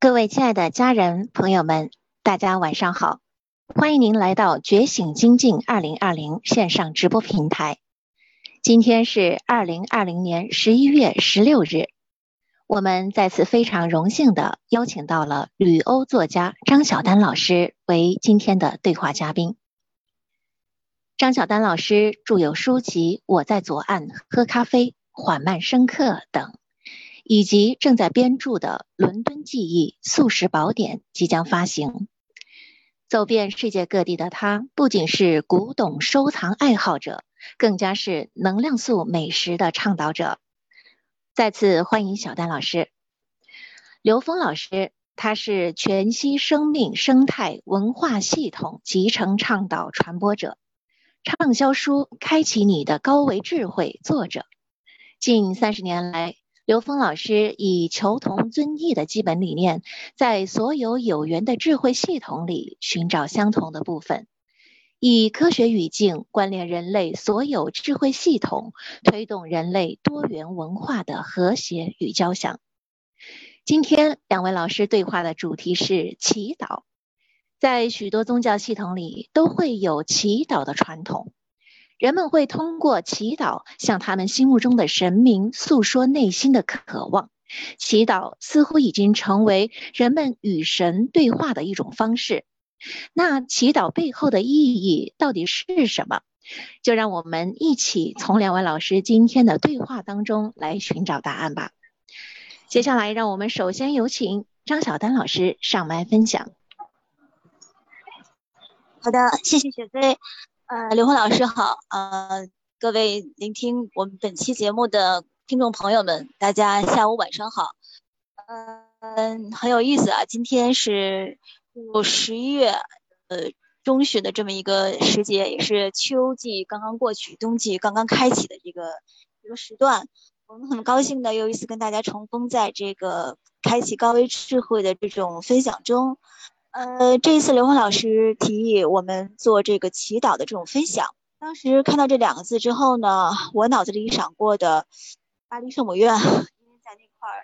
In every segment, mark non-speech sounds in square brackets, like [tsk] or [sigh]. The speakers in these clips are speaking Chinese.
各位亲爱的家人朋友们，大家晚上好！欢迎您来到觉醒精进二零二零线上直播平台。今天是二零二零年十一月十六日，我们再次非常荣幸的邀请到了旅欧作家张晓丹老师为今天的对话嘉宾。张晓丹老师著有书籍《我在左岸喝咖啡》《缓慢深刻》等。以及正在编著的《伦敦记忆素食宝典》即将发行。走遍世界各地的他，不仅是古董收藏爱好者，更加是能量素美食的倡导者。再次欢迎小丹老师。刘峰老师，他是全息生命生态文化系统集成倡导传播者，畅销书《开启你的高维智慧》作者。近三十年来。刘峰老师以求同尊异的基本理念，在所有有缘的智慧系统里寻找相同的部分，以科学语境关联人类所有智慧系统，推动人类多元文化的和谐与交响。今天两位老师对话的主题是祈祷，在许多宗教系统里都会有祈祷的传统。人们会通过祈祷向他们心目中的神明诉说内心的渴望。祈祷似乎已经成为人们与神对话的一种方式。那祈祷背后的意义到底是什么？就让我们一起从两位老师今天的对话当中来寻找答案吧。接下来，让我们首先有请张晓丹老师上麦分享。好的，谢谢雪飞。呃，刘峰老师好，呃，各位聆听我们本期节目的听众朋友们，大家下午晚上好。嗯，很有意思啊，今天是十一月呃中旬的这么一个时节，也是秋季刚刚过去，冬季刚刚开启的这个一个时段。我们很高兴的又一次跟大家重逢在这个开启高维智慧的这种分享中。呃，这一次刘峰老师提议我们做这个祈祷的这种分享。当时看到这两个字之后呢，我脑子里闪过的巴黎圣母院，因为在那块儿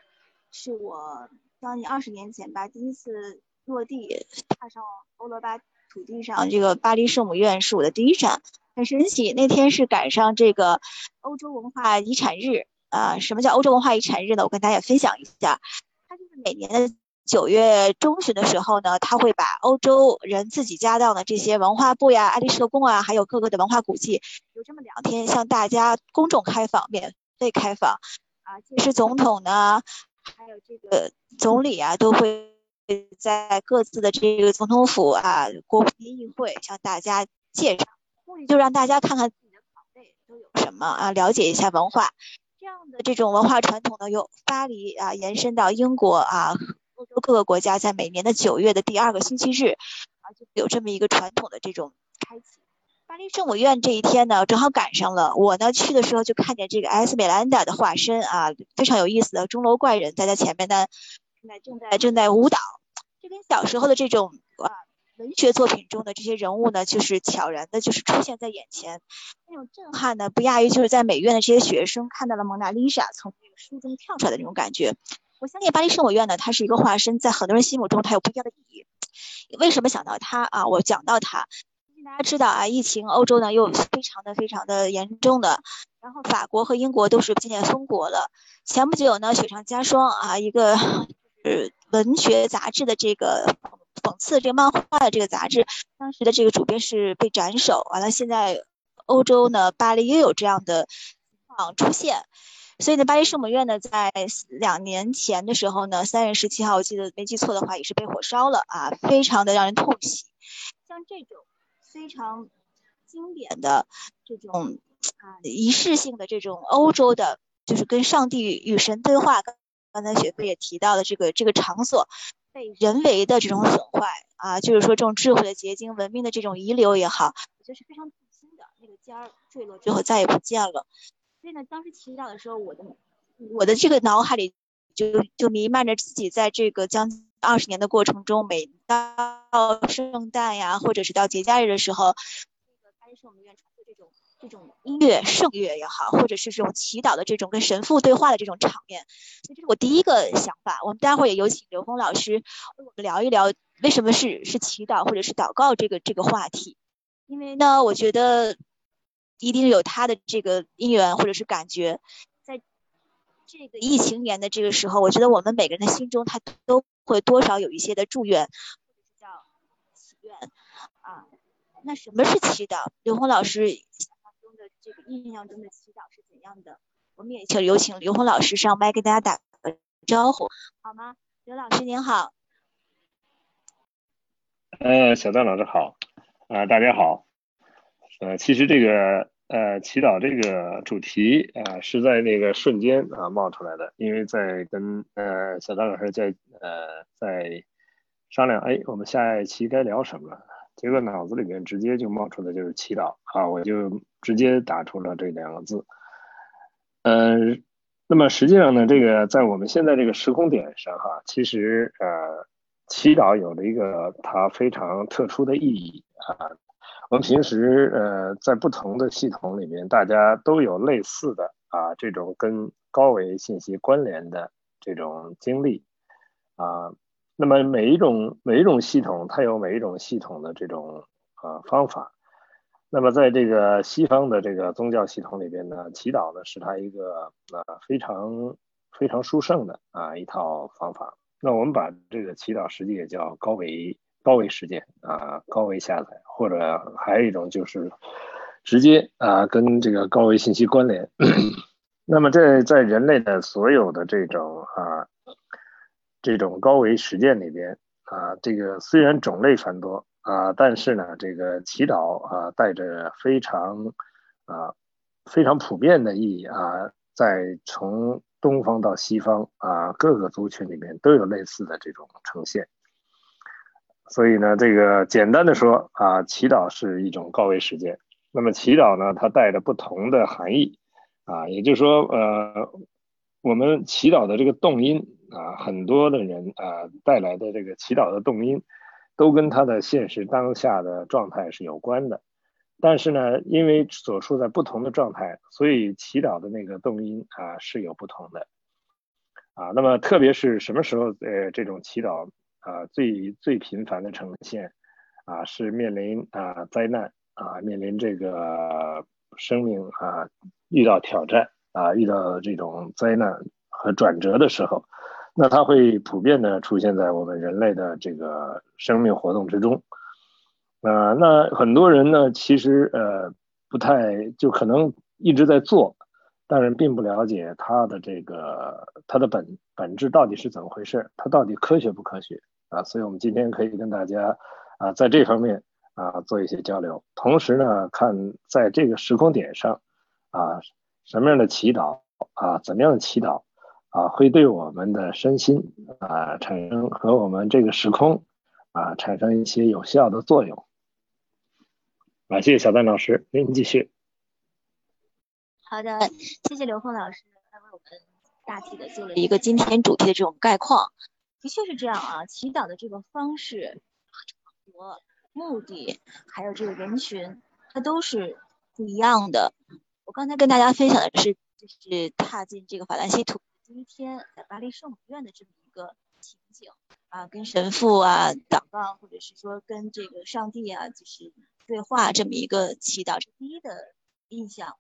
是我将近二十年前吧第一次落地踏上欧罗巴土地上，这个巴黎圣母院是我的第一站，很神奇。那天是赶上这个欧洲文化遗产日啊。什么叫欧洲文化遗产日呢？我跟大家分享一下，它就是每年的。九月中旬的时候呢，他会把欧洲人自己家当的这些文化部呀、爱丽舍宫啊，还有各个的文化古迹，有这么两天向大家公众开放，免费开放啊。届时总统呢，还有这个总理啊，都会在各自的这个总统府啊、国民议会向大家介绍，目的就让大家看看自己的岗位都有什么啊，了解一下文化。这样的这种文化传统呢，由巴黎啊延伸到英国啊。欧洲各个国家在每年的九月的第二个星期日啊，就有这么一个传统的这种开启。巴黎圣母院这一天呢，正好赶上了。我呢去的时候就看见这个艾斯美兰达的化身啊，非常有意思的钟楼怪人，在他前面呢，正在正在正在舞蹈。这跟小时候的这种啊文学作品中的这些人物呢，就是悄然的，就是出现在眼前。那种震撼呢，不亚于就是在美院的这些学生看到了蒙娜丽莎从这个书中跳出来的那种感觉。我相信巴黎圣母院呢，它是一个化身，在很多人心目中它有不一样的意义。为什么想到它啊？我讲到它，大家知道啊，疫情欧洲呢又非常的非常的严重的，然后法国和英国都是渐渐封国了。前不久呢，雪上加霜啊，一个是文学杂志的这个讽刺这个漫画的这个杂志，当时的这个主编是被斩首。完了，现在欧洲呢，巴黎又有这样的情况出现。所以呢，巴黎圣母院呢，在两年前的时候呢，三月十七号，我记得没记错的话，也是被火烧了啊，非常的让人痛惜。像这种非常经典的这种啊仪式性的这种欧洲的，就是跟上帝与神对话，刚刚才雪飞也提到的这个这个场所被人为的这种损坏啊，就是说这种智慧的结晶、文明的这种遗留也好，我觉得是非常痛心的。那个尖儿坠落之后再也不见了。所以呢，当时祈祷的时候，我的我的这个脑海里就就弥漫着自己在这个将近二十年的过程中，每到圣诞呀，或者是到节假日的时候，这个巴黎圣母院传的这种这种音乐圣乐也好，或者是这种祈祷的这种跟神父对话的这种场面，所以这是我第一个想法。我们待会儿也有请刘峰老师为我们聊一聊为什么是是祈祷或者是祷告这个这个话题。因为呢，我觉得一定有他的这个因缘或者是感觉，在这个疫情年的这个时候，我觉得我们每个人的心中他都会多少有一些的祝愿，或者是叫祈愿啊。那什么是祈祷？刘红老师想象中的。这个印象中的祈祷是怎样的？我们也请有请刘红老师上麦跟大家打个招呼，好吗？刘老师您好。呃，小段老师好，啊，大家好。呃，其实这个呃祈祷这个主题啊是在那个瞬间啊冒出来的，因为在跟呃小张老师在呃在商量，哎，我们下一期该聊什么？结果脑子里面直接就冒出的就是祈祷啊，我就。直接打出了这两个字，嗯，那么实际上呢，这个在我们现在这个时空点上哈，其实呃，祈祷有了一个它非常特殊的意义啊。我们平时呃在不同的系统里面，大家都有类似的啊这种跟高维信息关联的这种经历啊。那么每一种每一种系统，它有每一种系统的这种啊方法。那么，在这个西方的这个宗教系统里边呢，祈祷呢是它一个呃非常非常殊胜的啊一套方法。那我们把这个祈祷实际也叫高维高维实践啊，高维下载，或者还有一种就是直接啊跟这个高维信息关联。[clears throat] 那么这在人类的所有的这种啊这种高维实践里边啊，这个虽然种类繁多。啊，但是呢，这个祈祷啊，带着非常啊非常普遍的意义啊，在从东方到西方啊，各个族群里面都有类似的这种呈现。所以呢，这个简单的说啊，祈祷是一种高维实践。那么祈祷呢，它带着不同的含义啊，也就是说，呃，我们祈祷的这个动因啊，很多的人啊带来的这个祈祷的动因。都跟他的现实当下的状态是有关的，但是呢，因为所处在不同的状态，所以祈祷的那个动因啊是有不同的，啊，那么特别是什么时候呃这种祈祷啊最最频繁的呈现啊是面临啊灾难啊面临这个生命啊遇到挑战啊遇到这种灾难和转折的时候。那它会普遍的出现在我们人类的这个生命活动之中，啊，那很多人呢，其实呃不太就可能一直在做，但是并不了解它的这个它的本本质到底是怎么回事，它到底科学不科学啊？所以我们今天可以跟大家啊在这方面啊做一些交流，同时呢，看在这个时空点上啊什么样的祈祷啊怎么样的祈祷。啊，会对我们的身心啊产生和我们这个时空啊产生一些有效的作用。啊，谢谢小丹老师，您继续。好的，谢谢刘峰老师，他为我们大体的做了一个今天主题的这种概况。的确是这样啊，祈祷的这个方式和目的，还有这个人群，它都是不一样的。我刚才跟大家分享的是，就是踏进这个法兰西土。第一天在巴黎圣母院的这么一个情景啊，跟神父啊祷告，或者是说跟这个上帝啊就是对话这么一个祈祷，是第一的印象。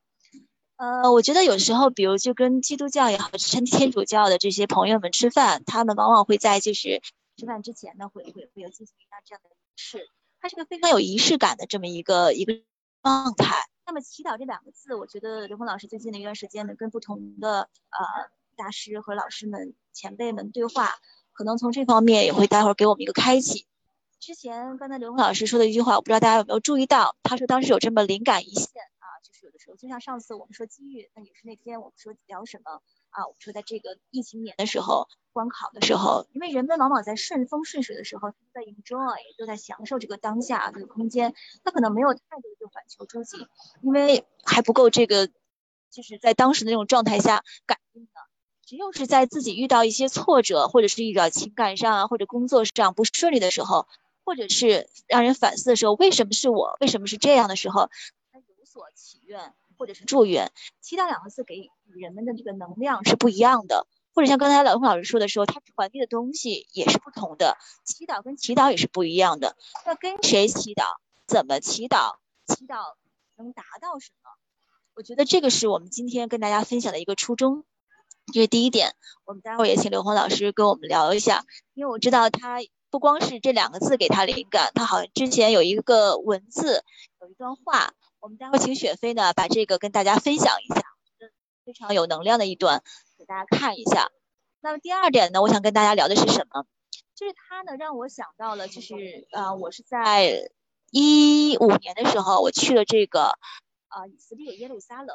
呃，我觉得有时候，比如就跟基督教也好，天天主教的这些朋友们吃饭，他们往往会在就是吃饭之前呢，会会会有进行一下这样的仪式，它是个非常有仪式感的这么一个一个状态。那么祈祷这两个字，我觉得刘峰老师最近的一段时间呢，跟不同的呃。大师和老师们、前辈们对话，可能从这方面也会待会儿给我们一个开启。之前刚才刘峰老师说的一句话，我不知道大家有没有注意到，他说当时有这么灵感一现，就像上次我们说机遇，那也是那天我们说聊什么啊？我们说在这个疫情年的时候，关考的时候，因为人们往往在顺风顺水的时候，都在 enjoy，都在享受这个当下这个空间，他可能没有太多的反求诸己，因为还不够这个，就是在当时的那种状态下感应的。只有是在自己遇到一些挫折，或者是遇到情感上啊，或者工作上不顺利的时候，或者是让人反思的时候，为什么是我？为什么是这样的时候，所、祈愿或者是祝愿。祈祷两个字给人们的这个能量是不一样的，或者像刚才老洪老师说的时候，它传递的东西也是不同的。祈祷跟祈祷也是不一样的。那跟谁祈祷？怎么祈祷？祈祷能达到什么？我觉得这个是我们今天跟大家分享的一个初衷。这是第一点，我们待会儿也请刘红老师跟我们聊一下，因为我知道他不光是这两个字给他灵感，他好像之前有一个文字，有一段话，我们待会请雪飞呢把这个跟大家分享一下，非常有能量的一段，给大家看一下。那么第二点呢，我想跟大家聊的是什么？就是他呢让我想到了，就是呃，我是在一五年的时候，我去了这个呃以色列耶路撒冷，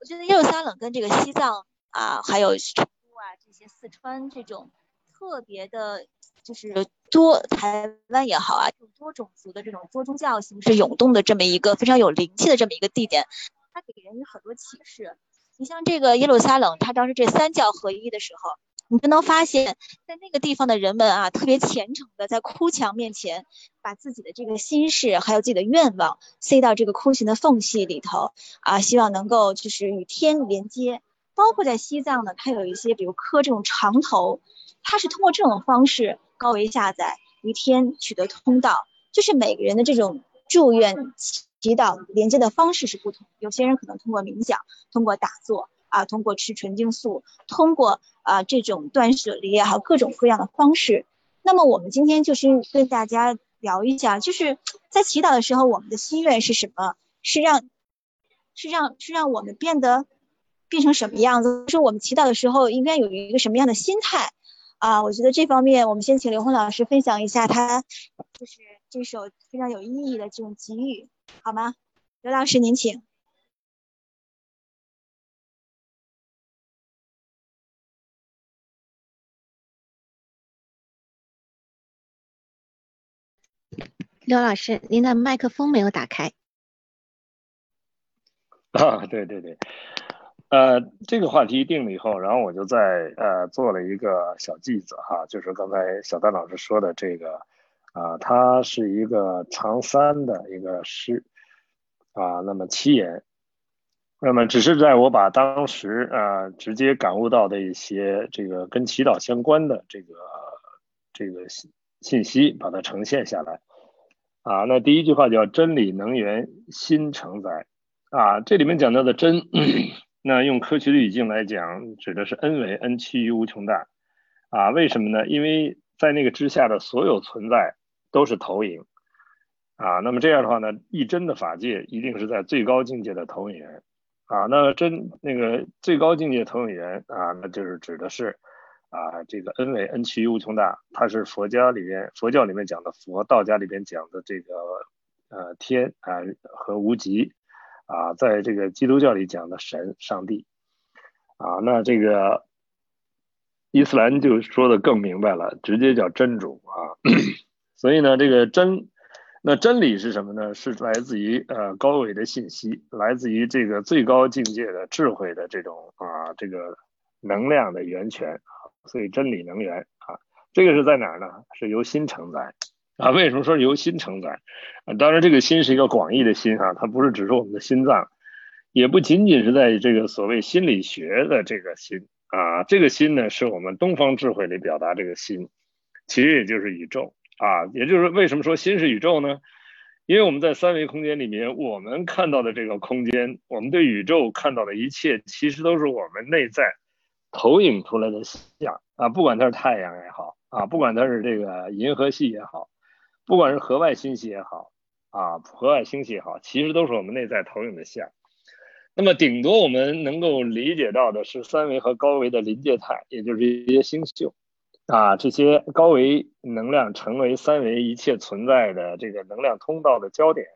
我觉得耶路撒冷跟这个西藏。啊，还有成都啊，这些四川这种特别的，就是多台湾也好啊，这种多种族的这种多宗教形式涌动的这么一个非常有灵气的这么一个地点，它给人有很多启示。你像这个耶路撒冷，它当时这三教合一的时候，你就能发现，在那个地方的人们啊，特别虔诚的在哭墙面前，把自己的这个心事还有自己的愿望塞到这个哭墙的缝隙里头啊，希望能够就是与天连接。包括在西藏呢，它有一些，比如磕这种长头，它是通过这种方式高维下载于天取得通道。就是每个人的这种祝愿祈祷连接的方式是不同，有些人可能通过冥想，通过打坐啊，通过吃纯净素，通过啊这种断舍离也好，各种各样的方式。那么我们今天就是跟大家聊一下，就是在祈祷的时候，我们的心愿是什么？是让是让是让我们变得。变成什么样子？就是我们祈祷的时候应该有一个什么样的心态啊？我觉得这方面我们先请刘红老师分享一下他就是这首非常有意义的这种给予，好吗？刘老师您请。刘老师，您的麦克风没有打开。啊，对对对。呃，这个话题定了以后，然后我就在呃做了一个小记子哈，就是刚才小丹老师说的这个啊，它是一个长三的一个诗啊，那么七言，那么只是在我把当时啊直接感悟到的一些这个跟祈祷相关的这个这个信信息，把它呈现下来啊。那第一句话叫真理能源心承载啊，这里面讲到的真。那用科学的语境来讲，指的是 n 为 n 趋于无穷大啊？为什么呢？因为在那个之下的所有存在都是投影啊。那么这样的话呢，一真的法界一定是在最高境界的投影源啊。那真那个最高境界投影源啊，那就是指的是啊这个 n 为 n 趋于无穷大，它是佛家里面佛教里面讲的佛，道家里面讲的这个呃天啊和无极。啊，在这个基督教里讲的神、上帝，啊，那这个伊斯兰就说的更明白了，直接叫真主啊。[coughs] 所以呢，这个真，那真理是什么呢？是来自于呃高维的信息，来自于这个最高境界的智慧的这种啊这个能量的源泉。所以真理能源啊，这个是在哪儿呢？是由心承载。啊，为什么说由心承载？啊，当然这个心是一个广义的心啊，它不是只是我们的心脏，也不仅仅是在这个所谓心理学的这个心啊，这个心呢是我们东方智慧里表达这个心，其实也就是宇宙啊，也就是为什么说心是宇宙呢？因为我们在三维空间里面，我们看到的这个空间，我们对宇宙看到的一切，其实都是我们内在投影出来的像啊，不管它是太阳也好啊，不管它是这个银河系也好。不管是河外星系也好，啊，河外星系也好，其实都是我们内在投影的像。那么，顶多我们能够理解到的是三维和高维的临界态，也就是一些星宿，啊，这些高维能量成为三维一切存在的这个能量通道的焦点，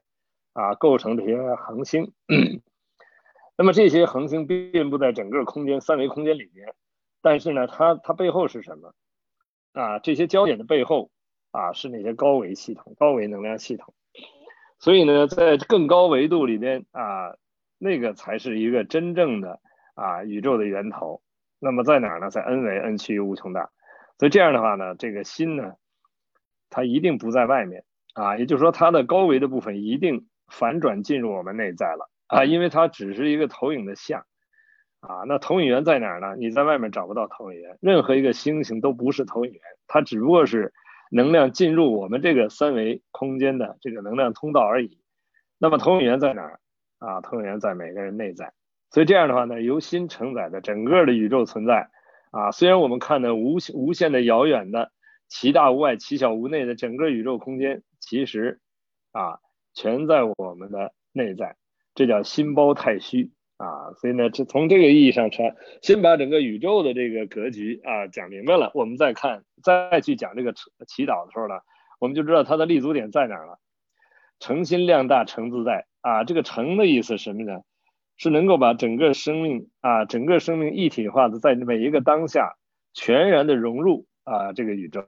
啊，构成这些恒星。[clears throat] 那么，这些恒星遍布在整个空间三维空间里面，但是呢，它它背后是什么？啊，这些焦点的背后。啊，是那些高维系统、高维能量系统，所以呢，在更高维度里边啊，那个才是一个真正的啊宇宙的源头。那么在哪儿呢？在 n 维 n 趋于无穷大。所以这样的话呢，这个心呢，它一定不在外面啊，也就是说，它的高维的部分一定反转进入我们内在了啊，因为它只是一个投影的像啊。那投影源在哪儿呢？你在外面找不到投影源，任何一个星星都不是投影源，它只不过是能量进入我们这个三维空间的这个能量通道而已。那么投影源在哪儿啊？投影源在每个人内在。所以这样的话呢，由心承载的整个的宇宙存在啊，虽然我们看的无无限的遥远的，其大无外，其小无内的整个宇宙空间，其实啊，全在我们的内在，这叫心包太虚啊。所以呢，这从这个意义上说，先把整个宇宙的这个格局啊讲明白了，我们再看，再去讲这个祈祷的时候呢，我们就知道它的立足点在哪了。诚心量大，诚自在啊，这个诚的意思什么呢？是能够把整个生命啊，整个生命一体化的，在每一个当下全然的融入啊，这个宇宙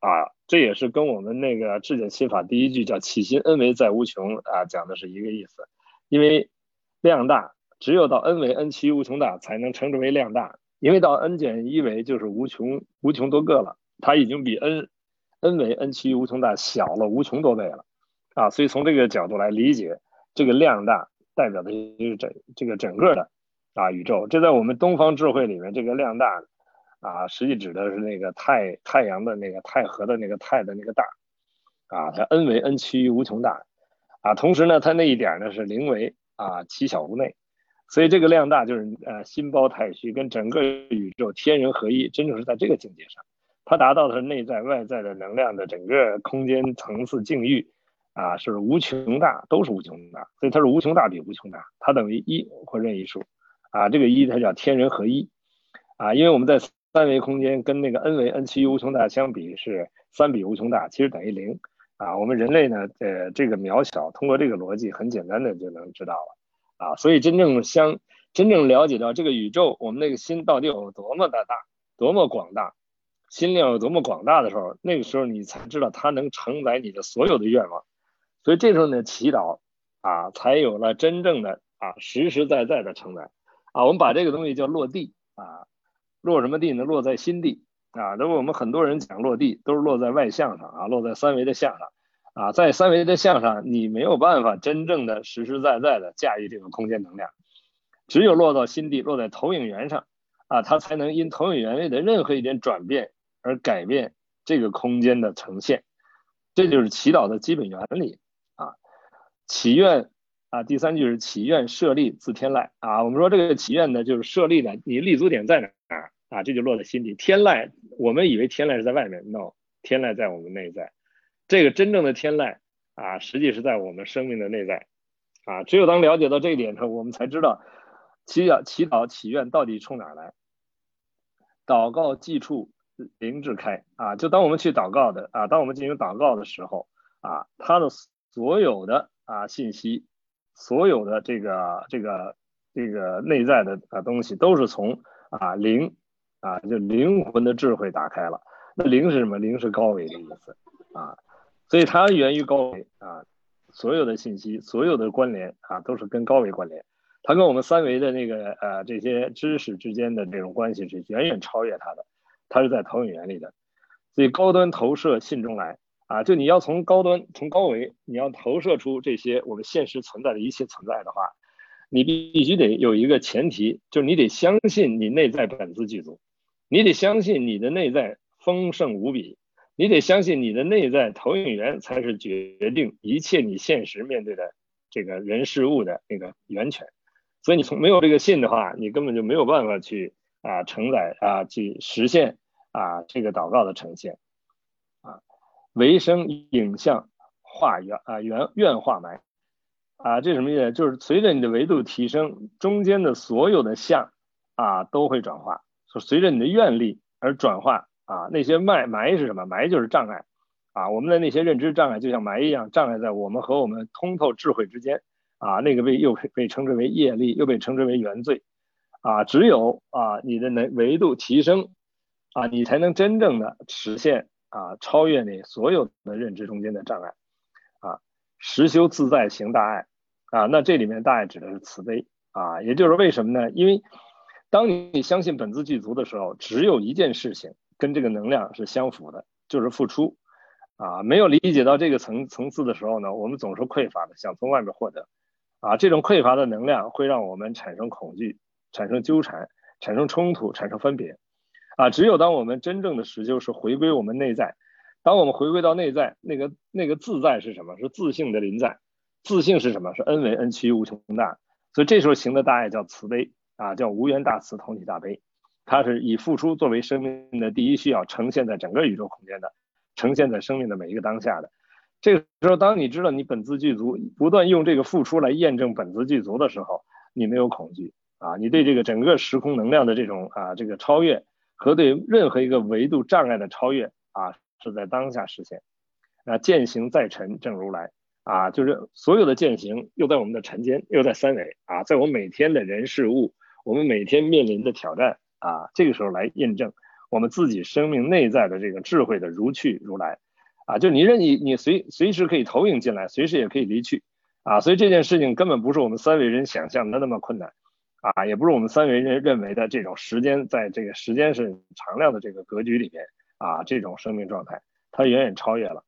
啊，这也是跟我们那个智者心法第一句叫“起心恩为在无穷”啊，讲的是一个意思。因为量大，只有到 n 为 n 趋于无穷大，才能称之为量大。因为到 n 减一为就是无穷无穷多个了，它已经比 n n 为 n 趋于无穷大小了无穷多倍了啊，所以从这个角度来理解这个量大。代表的就是整这个整个的啊宇宙，这在我们东方智慧里面，这个量大啊，实际指的是那个太太阳的那个太和的那个太的那个大啊，它 n 为 n 趋于无穷大啊，同时呢，它那一点呢是零为啊其小无内，所以这个量大就是呃心包太虚，跟整个宇宙天人合一，真正是在这个境界上，它达到的是内在外在的能量的整个空间层次境域。啊，是无穷大，都是无穷大，所以它是无穷大比无穷大，它等于一或任意数，啊，这个一它叫天人合一，啊，因为我们在三维空间跟那个 n 维 n 趋于无穷大相比是三比无穷大，其实等于零，啊，我们人类呢，呃，这个渺小，通过这个逻辑很简单的就能知道了，啊，所以真正相真正了解到这个宇宙，我们那个心到底有多么的大，多么广大，心量有多么广大的时候，那个时候你才知道它能承载你的所有的愿望。所以这时候呢，祈祷啊，才有了真正的啊实实在在的承载啊。我们把这个东西叫落地啊，落什么地呢？落在心地啊。那么我们很多人讲落地，都是落在外相上啊，落在三维的相上啊。在三维的相上，你没有办法真正的实实在在的驾驭这个空间能量，只有落到心地，落在投影源上啊，它才能因投影源位的任何一点转变而改变这个空间的呈现。这就是祈祷的基本原理啊。祈愿啊，第三句是祈愿设立自天籁啊。我们说这个祈愿呢，就是设立的，你立足点在哪儿啊？这就落在心底。天籁，我们以为天籁是在外面，no，天籁在我们内在。这个真正的天籁啊，实际是在我们生命的内在啊。只有当了解到这一点之后，我们才知道祈祷、祈祷、祈愿到底冲哪来。祷告即处灵智开啊，就当我们去祷告的啊，当我们进行祷告的时候啊，他的所有的。啊，信息，所有的这个这个这个内在的啊东西，都是从啊灵啊，就灵魂的智慧打开了。那灵是什么？灵是高维的意思啊，所以它源于高维啊，所有的信息，所有的关联啊，都是跟高维关联。它跟我们三维的那个呃这些知识之间的这种关系是远远超越它的，它是在投影原理的，所以高端投射信中来。啊，就你要从高端、从高维，你要投射出这些我们现实存在的一切存在的话，你必须得有一个前提，就是你得相信你内在本自具足，你得相信你的内在丰盛无比，你得相信你的内在投影源才是决定一切你现实面对的这个人事物的那个源泉。所以你从没有这个信的话，你根本就没有办法去啊承载啊去实现啊这个祷告的呈现啊。唯生影像化圆啊圆愿化埋啊，这什么意思？就是随着你的维度提升，中间的所有的相啊都会转化，随着你的愿力而转化啊。那些埋埋是什么？埋就是障碍啊。我们的那些认知障碍就像埋一样，障碍在我们和我们通透智慧之间啊。那个被又被称之为业力，又被称之为原罪啊。只有啊你的能维度提升啊，你才能真正的实现。啊，超越你所有的认知中间的障碍，啊，实修自在行大爱，啊，那这里面大爱指的是慈悲，啊，也就是为什么呢？因为当你相信本自具足的时候，只有一件事情跟这个能量是相符的，就是付出，啊，没有理解到这个层层次的时候呢，我们总是匮乏的，想从外面获得，啊，这种匮乏的能量会让我们产生恐惧、产生纠缠、产生冲突、产生分别。啊，只有当我们真正的实修是回归我们内在，当我们回归到内在，那个那个自在是什么？是自性的临在。自性是什么？是恩为恩趋无穷大。所以这时候行的大爱叫慈悲啊，叫无缘大慈，同体大悲。它是以付出作为生命的第一需要，呈现在整个宇宙空间的，呈现在生命的每一个当下的。这个时候，当你知道你本自具足，不断用这个付出来验证本自具足的时候，你没有恐惧啊，你对这个整个时空能量的这种啊这个超越和对任何一个维度障碍的超越啊，是在当下实现。啊，践行在尘正如来啊，就是所有的践行又在我们的尘间，又在三维啊，在我们每天的人事物，我们每天面临的挑战啊，这个时候来验证我们自己生命内在的这个智慧的如去如来。啊，就你任意，你随随时可以投影进来，随时也可以离去，啊，所以这件事情根本不是我们三维人想象的那么困难，啊，也不是我们三维人认为的这种时间在这个时间是常量的这个格局里面，啊，这种生命状态，它远远超越了。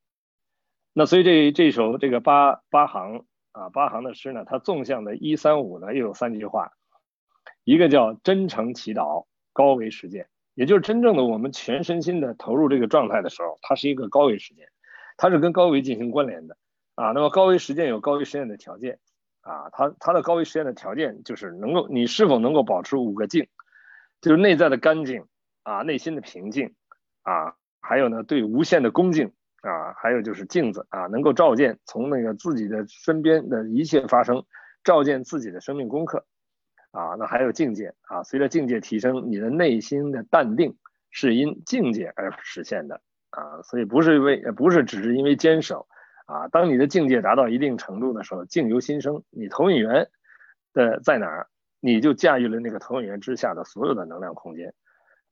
那所以这这首这个八八行啊八行的诗呢，它纵向的一三五呢又有三句话，一个叫真诚祈祷，高维实践。也就是真正的我们全身心的投入这个状态的时候，它是一个高维实践，它是跟高维进行关联的啊。那么高维实践有高维实践的条件啊，它它的高维实践的条件就是能够你是否能够保持五个静，就是内在的干净啊，内心的平静啊，还有呢对无限的恭敬啊，还有就是镜子啊，能够照见从那个自己的身边的一切发生，照见自己的生命功课。啊，那还有境界啊，随着境界提升，你的内心的淡定是因境界而实现的啊，所以不是为不是只是因为坚守啊，当你的境界达到一定程度的时候，境由心生，你投影源的在哪儿，你就驾驭了那个投影源之下的所有的能量空间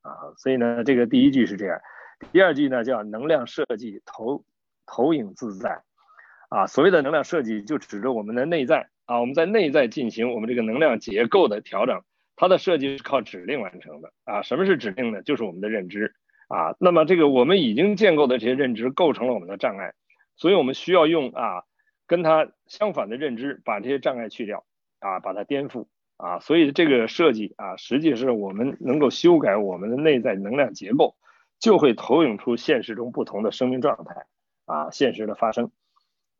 啊，所以呢，这个第一句是这样，第二句呢叫能量设计投投影自在啊，所谓的能量设计就指着我们的内在。啊，我们在内在进行我们这个能量结构的调整，它的设计是靠指令完成的啊。什么是指令呢？就是我们的认知啊。那么这个我们已经建构的这些认知构成了我们的障碍，所以我们需要用啊跟它相反的认知把这些障碍去掉啊，把它颠覆啊。所以这个设计啊，实际是我们能够修改我们的内在能量结构，就会投影出现实中不同的生命状态啊，现实的发生。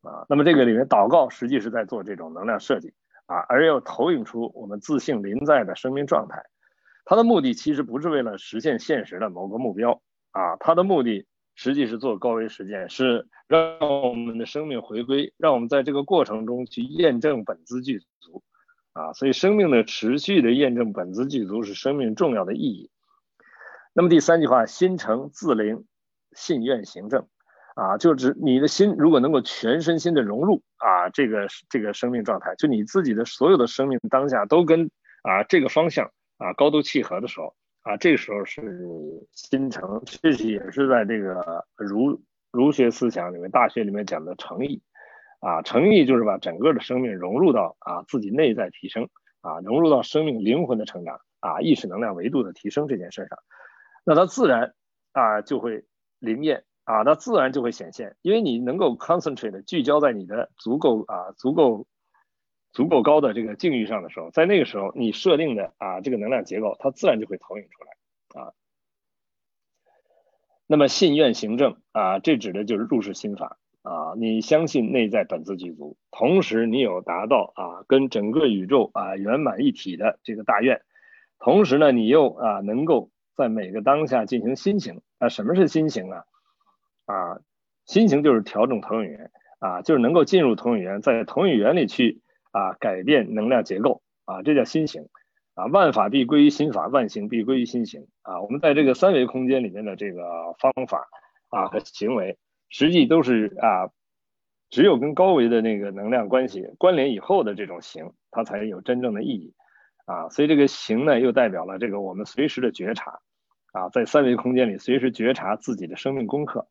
啊，那么这个里面祷告实际是在做这种能量设计啊，而要投影出我们自信临在的生命状态。它的目的其实不是为了实现现实的某个目标啊，它的目的实际是做高维实践，是让我们的生命回归，让我们在这个过程中去验证本自具足啊。所以生命的持续的验证本自具足是生命重要的意义。那么第三句话，心诚自灵，信愿行正。啊，就指你的心如果能够全身心的融入啊，这个这个生命状态，就你自己的所有的生命当下都跟啊这个方向啊高度契合的时候啊，这个时候是心诚，这是也是在这个儒儒学思想里面，大学里面讲的诚意啊，诚意就是把整个的生命融入到啊自己内在提升啊，融入到生命灵魂的成长啊，意识能量维度的提升这件事上，那它自然啊就会灵验。啊，它自然就会显现，因为你能够 concentrate 聚焦在你的足够啊足够足够高的这个境遇上的时候，在那个时候你设定的啊这个能量结构，它自然就会投影出来啊。那么信愿行正啊，这指的就是入世心法啊，你相信内在本自具足，同时你有达到啊跟整个宇宙啊圆满一体的这个大愿，同时呢你又啊能够在每个当下进行心行啊，什么是心行啊？啊，心情就是调整投影源啊，就是能够进入投影源，在投影源里去啊改变能量结构啊，这叫心行啊。万法必归于心法，万行必归于心行啊。我们在这个三维空间里面的这个方法啊和行为，实际都是啊，只有跟高维的那个能量关系关联以后的这种行，它才有真正的意义啊。所以这个行呢，又代表了这个我们随时的觉察啊，在三维空间里随时觉察自己的生命功课。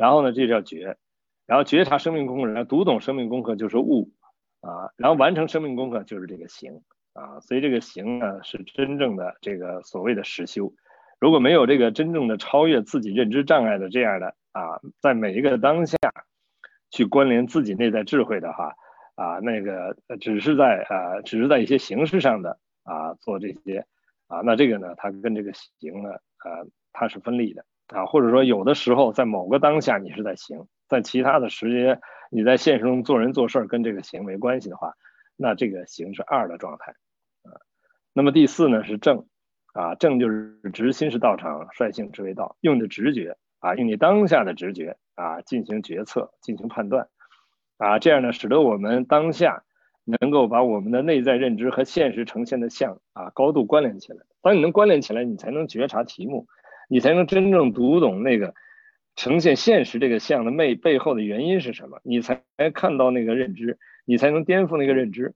然后呢，这叫觉，然后觉察生命功课，然后读懂生命功课就是悟。啊，然后完成生命功课就是这个行。啊，所以这个行呢是真正的这个所谓的实修。如果没有这个真正的超越自己认知障碍的这样的啊，在每一个当下去关联自己内在智慧的话啊那个只是在啊只是在一些形式上的啊做这些啊，那这个呢，它跟这个行呢啊它是分立的。啊，或者说有的时候在某个当下你是在行，在其他的时间你在现实中做人做事跟这个行没关系的话，那这个行是二的状态啊。那么第四呢是正。啊，正就是直心是道场，率性之为道，用你的直觉啊，用你当下的直觉啊进行决策，进行判断啊，这样呢，使得我们当下能够把我们的内在认知和现实呈现的像啊高度关联起来。当你能关联起来，你才能觉察题目，你才能真正读懂那个呈现现实这个像的背背后的原因是什么，你才看到那个认知，你才能颠覆那个认知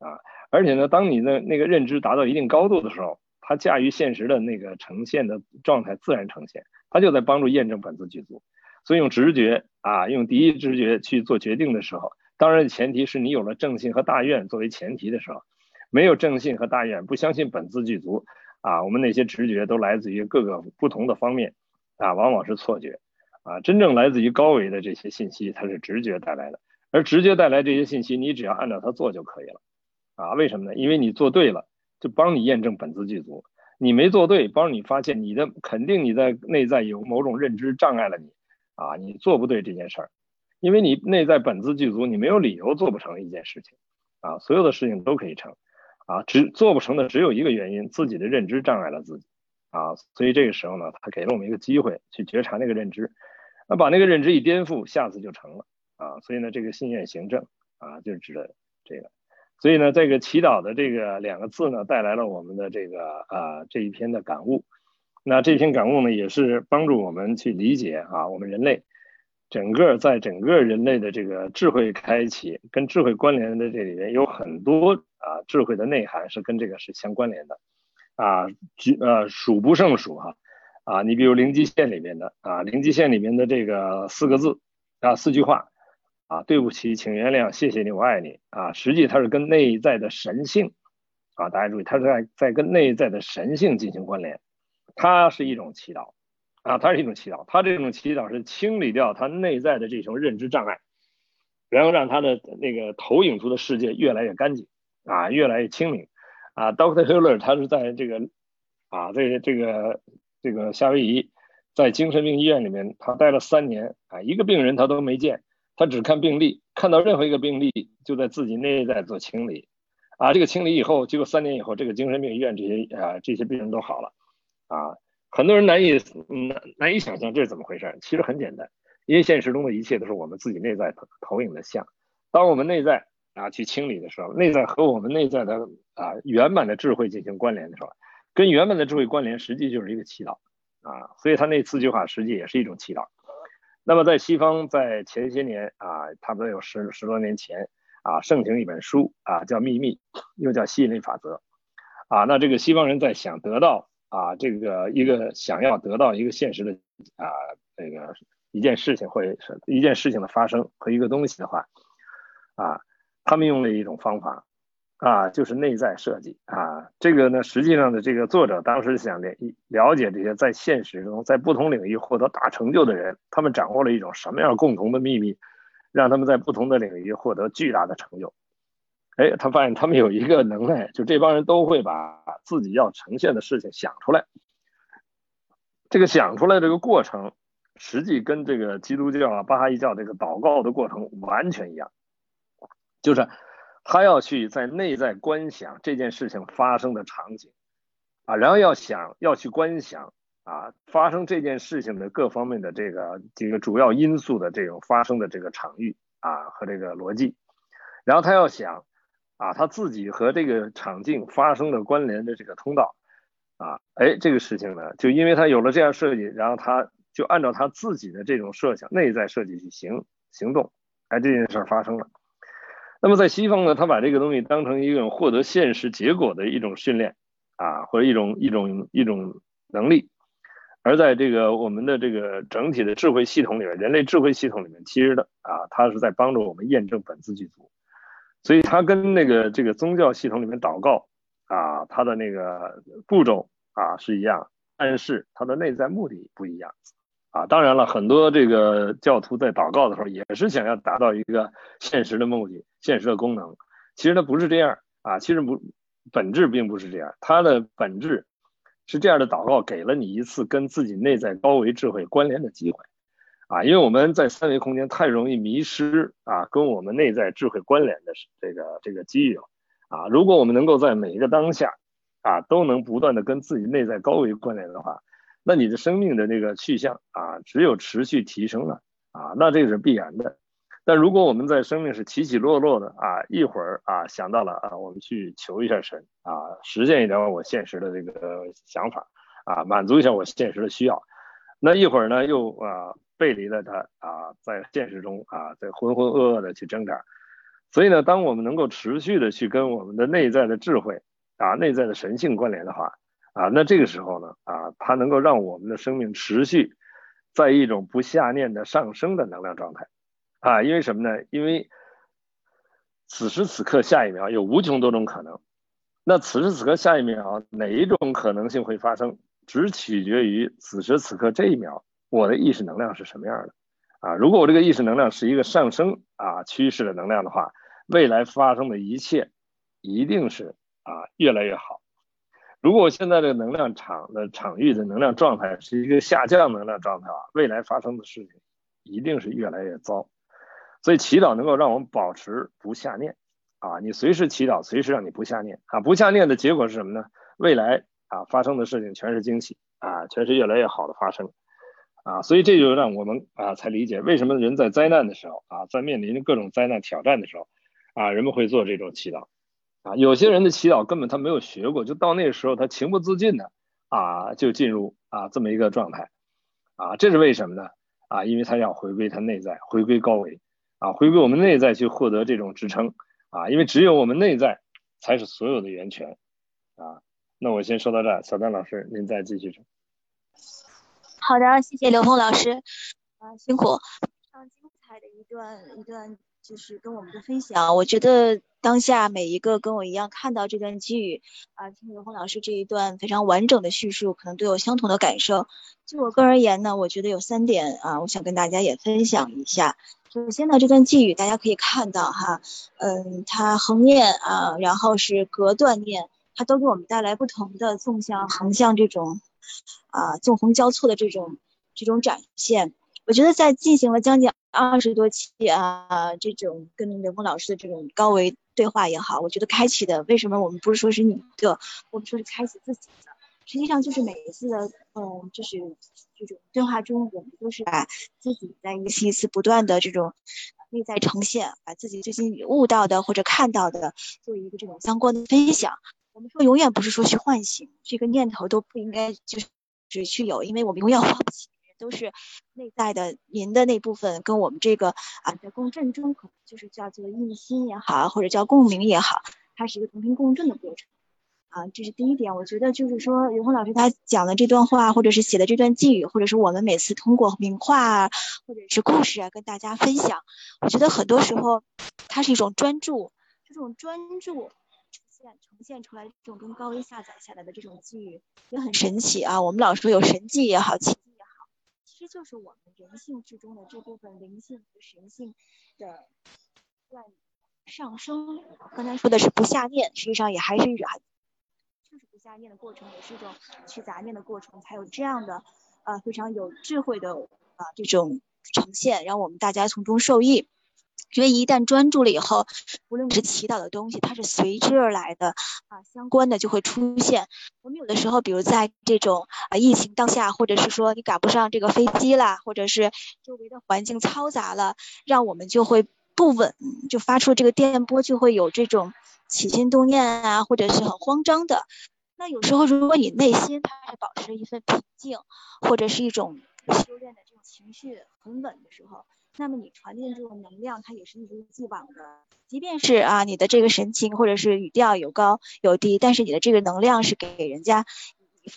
啊。而且呢，当你的那个认知达到一定高度的时候，它驾驭现实的那个呈现的状态自然呈现，它就在帮助验证本自具足。所以用直觉啊，用第一直觉去做决定的时候，当然前提是你有了正信和大愿作为前提的时候，没有正信和大愿，不相信本自具足啊，我们那些直觉都来自于各个不同的方面啊，往往是错觉啊。真正来自于高维的这些信息，它是直觉带来的，而直觉带来这些信息，你只要按照它做就可以了啊。为什么呢？因为你做对了。就帮你验证本自具足，你没做对，帮你发现你的肯定你在内在有某种认知障碍了你啊，你做不对这件事儿，因为你内在本自具足，你没有理由做不成一件事情啊，所有的事情都可以成啊，只做不成的只有一个原因，自己的认知障碍了自己啊，所以这个时候呢，他给了我们一个机会去觉察那个认知，那把那个认知一颠覆，下次就成了啊，所以呢，这个心愿行政啊，就指的这个。所以呢，这个祈祷的这个两个字呢，带来了我们的这个啊这一篇的感悟。那这篇感悟呢，也是帮助我们去理解啊，我们人类整个在整个人类的这个智慧开启跟智慧关联的这里面有很多啊智慧的内涵是跟这个是相关联的啊，呃数不胜数哈啊，你比如灵极限里面的啊灵极限里面的这个四个字啊四句话。啊，对不起，请原谅，谢谢你，我爱你啊！实际它是跟内在的神性啊，大家注意，它是在在跟内在的神性进行关联，它是一种祈祷啊，它是一种祈祷，它这种祈祷是清理掉它内在的这种认知障碍，然后让它的那个投影出的世界越来越干净啊，越来越清明啊。Doctor Hiller 他是在这个啊，在这个这个夏威夷在精神病医院里面，他待了三年啊，一个病人他都没见。他只看病例，看到任何一个病例，就在自己内在做清理，啊，这个清理以后，结果三年以后，这个精神病医院这些啊这些病人都好了，啊，很多人难以难难以想象这是怎么回事，其实很简单，因为现实中的一切都是我们自己内在投投影的像，当我们内在啊去清理的时候，内在和我们内在的啊圆满的智慧进行关联的时候，跟圆满的智慧关联，实际就是一个祈祷，啊，所以他那四句话实际也是一种祈祷。那么在西方，在前些年啊，差不多有十十多年前啊，盛行一本书啊，叫《秘密》，又叫吸引力法则啊。那这个西方人在想得到啊，这个一个想要得到一个现实的啊，那个一件事情或者是一件事情的发生和一个东西的话啊，他们用了一种方法。啊，就是内在设计啊，这个呢，实际上的这个作者当时想了了解这些在现实中在不同领域获得大成就的人，他们掌握了一种什么样共同的秘密，让他们在不同的领域获得巨大的成就。哎，他发现他们有一个能耐，就这帮人都会把自己要呈现的事情想出来。这个想出来这个过程，实际跟这个基督教啊、巴哈伊教这个祷告的过程完全一样，就是。他要去在内在观想这件事情发生的场景，啊，然后要想要去观想啊发生这件事情的各方面的这个这个主要因素的这种发生的这个场域啊和这个逻辑，然后他要想啊他自己和这个场景发生的关联的这个通道啊，哎，这个事情呢，就因为他有了这样设计，然后他就按照他自己的这种设想内在设计去行行动，哎，这件事儿发生了。那么在西方呢，他把这个东西当成一种获得现实结果的一种训练啊，或者一种一种一种能力。而在这个我们的这个整体的智慧系统里面，人类智慧系统里面，其实的啊，它是在帮助我们验证本自具足。所以它跟那个这个宗教系统里面祷告啊，它的那个步骤啊是一样，但是它的内在目的不一样啊。当然了，很多这个教徒在祷告的时候也是想要达到一个现实的目的、现实的功能。其实它不是这样啊，其实不本质并不是这样，它的本质是这样的：祷告给了你一次跟自己内在高维智慧关联的机会啊，因为我们在三维空间太容易迷失啊，跟我们内在智慧关联的这个这个机遇了啊。如果我们能够在每一个当下。啊，都能不断的跟自己内在高维关联的话，那你的生命的这个去向啊，只有持续提升了啊，那这个是必然的。但如果我们在生命是起起落落的啊，一会儿啊想到了啊，我们去求一下神啊，实现一点我现实的这个想法啊，满足一下我现实的需要，那一会儿呢又啊背离了他啊，在现实中啊在浑浑噩噩的去挣扎。所以呢，当我们能够持续的去跟我们的内在的智慧。啊，内在的神性关联的话，啊，那这个时候呢，啊，它能够让我们的生命持续在一种不下念的上升的能量状态，啊，因为什么呢？因为此时此刻下一秒有无穷多种可能，那此时此刻下一秒哪一种可能性会发生，只取决于此时此刻这一秒我的意识能量是什么样的，啊，如果我这个意识能量是一个上升啊趋势的能量的话，未来发生的一切一定是。啊，越来越好。如果我现在这个能量场的场域的能量状态是一个下降能量状态啊，未来发生的事情一定是越来越糟。所以祈祷能够让我们保持不下念啊，你随时祈祷，随时让你不下念啊。不下念的结果是什么呢？未来啊发生的事情全是惊喜啊，全是越来越好的发生啊。所以这就让我们啊才理解为什么人在灾难的时候啊，在面临着各种灾难挑战的时候啊，人们会做这种祈祷。啊，有些人的祈祷根本他没有学过，就到那个时候他情不自禁的啊，就进入啊这么一个状态，啊，这是为什么呢？啊，因为他要回归他内在，回归高维，啊，回归我们内在去获得这种支撑，啊，因为只有我们内在才是所有的源泉，啊，那我先说到这儿，小丹老师您再继续说。好的，谢谢刘峰老师，啊，辛苦，非常精彩的一段一段。就是跟我们的分享，我觉得当下每一个跟我一样看到这段机遇啊，听刘峰老师这一段非常完整的叙述，可能都有相同的感受。就我个人而言呢，我觉得有三点啊，我想跟大家也分享一下。首先呢，这段寄语大家可以看到哈，嗯，它横念啊，然后是隔断念，它都给我们带来不同的纵向、横向这种啊纵横交错的这种这种展现。我觉得在进行了将近二十多期啊，这种跟刘峰老师的这种高维对话也好，我觉得开启的为什么我们不是说是你的，我们说是开启自己的，实际上就是每一次的嗯，就是这种对话中，我们都是把自己在一次一次不断的这种内在呈现，把自己最近悟到的或者看到的做一个这种相关的分享。我们说永远不是说去唤醒这个念头都不应该就是去有，因为我们永远唤不起。都是内在的，您的那部分跟我们这个啊，在共振中，可能就是叫做印心也好，或者叫共鸣也好，它是一个同频共振的过程啊，这是第一点。我觉得就是说，刘峰老师他讲的这段话，或者是写的这段寄语，或者是我们每次通过名画或者是故事啊，跟大家分享，我觉得很多时候它是一种专注，这种专注现呈现出来这种跟高维下载下来的这种寄语也很神奇啊。我们老说有神迹也好，奇迹也好。其实就是我们人性之中的这部分灵性和神性的在上升。刚才说的是不下念，实际上也还是就是不下念的过程，也是一种去杂念的过程，才有这样的啊非常有智慧的啊这种呈现，让我们大家从中受益。因为一旦专注了以后，无论是祈祷的东西，它是随之而来的啊，相关的就会出现。我们有的时候，比如在这种啊疫情当下，或者是说你赶不上这个飞机啦，或者是周围的环境嘈杂了，让我们就会不稳，就发出这个电波，就会有这种起心动念啊，或者是很慌张的。那有时候，如果你内心它是保持一份平静，或者是一种修炼的这种情绪很稳的时候。那么你传递的这种能量，它也是一如既往的。即便是啊，你的这个神情或者是语调有高有低，但是你的这个能量是给人家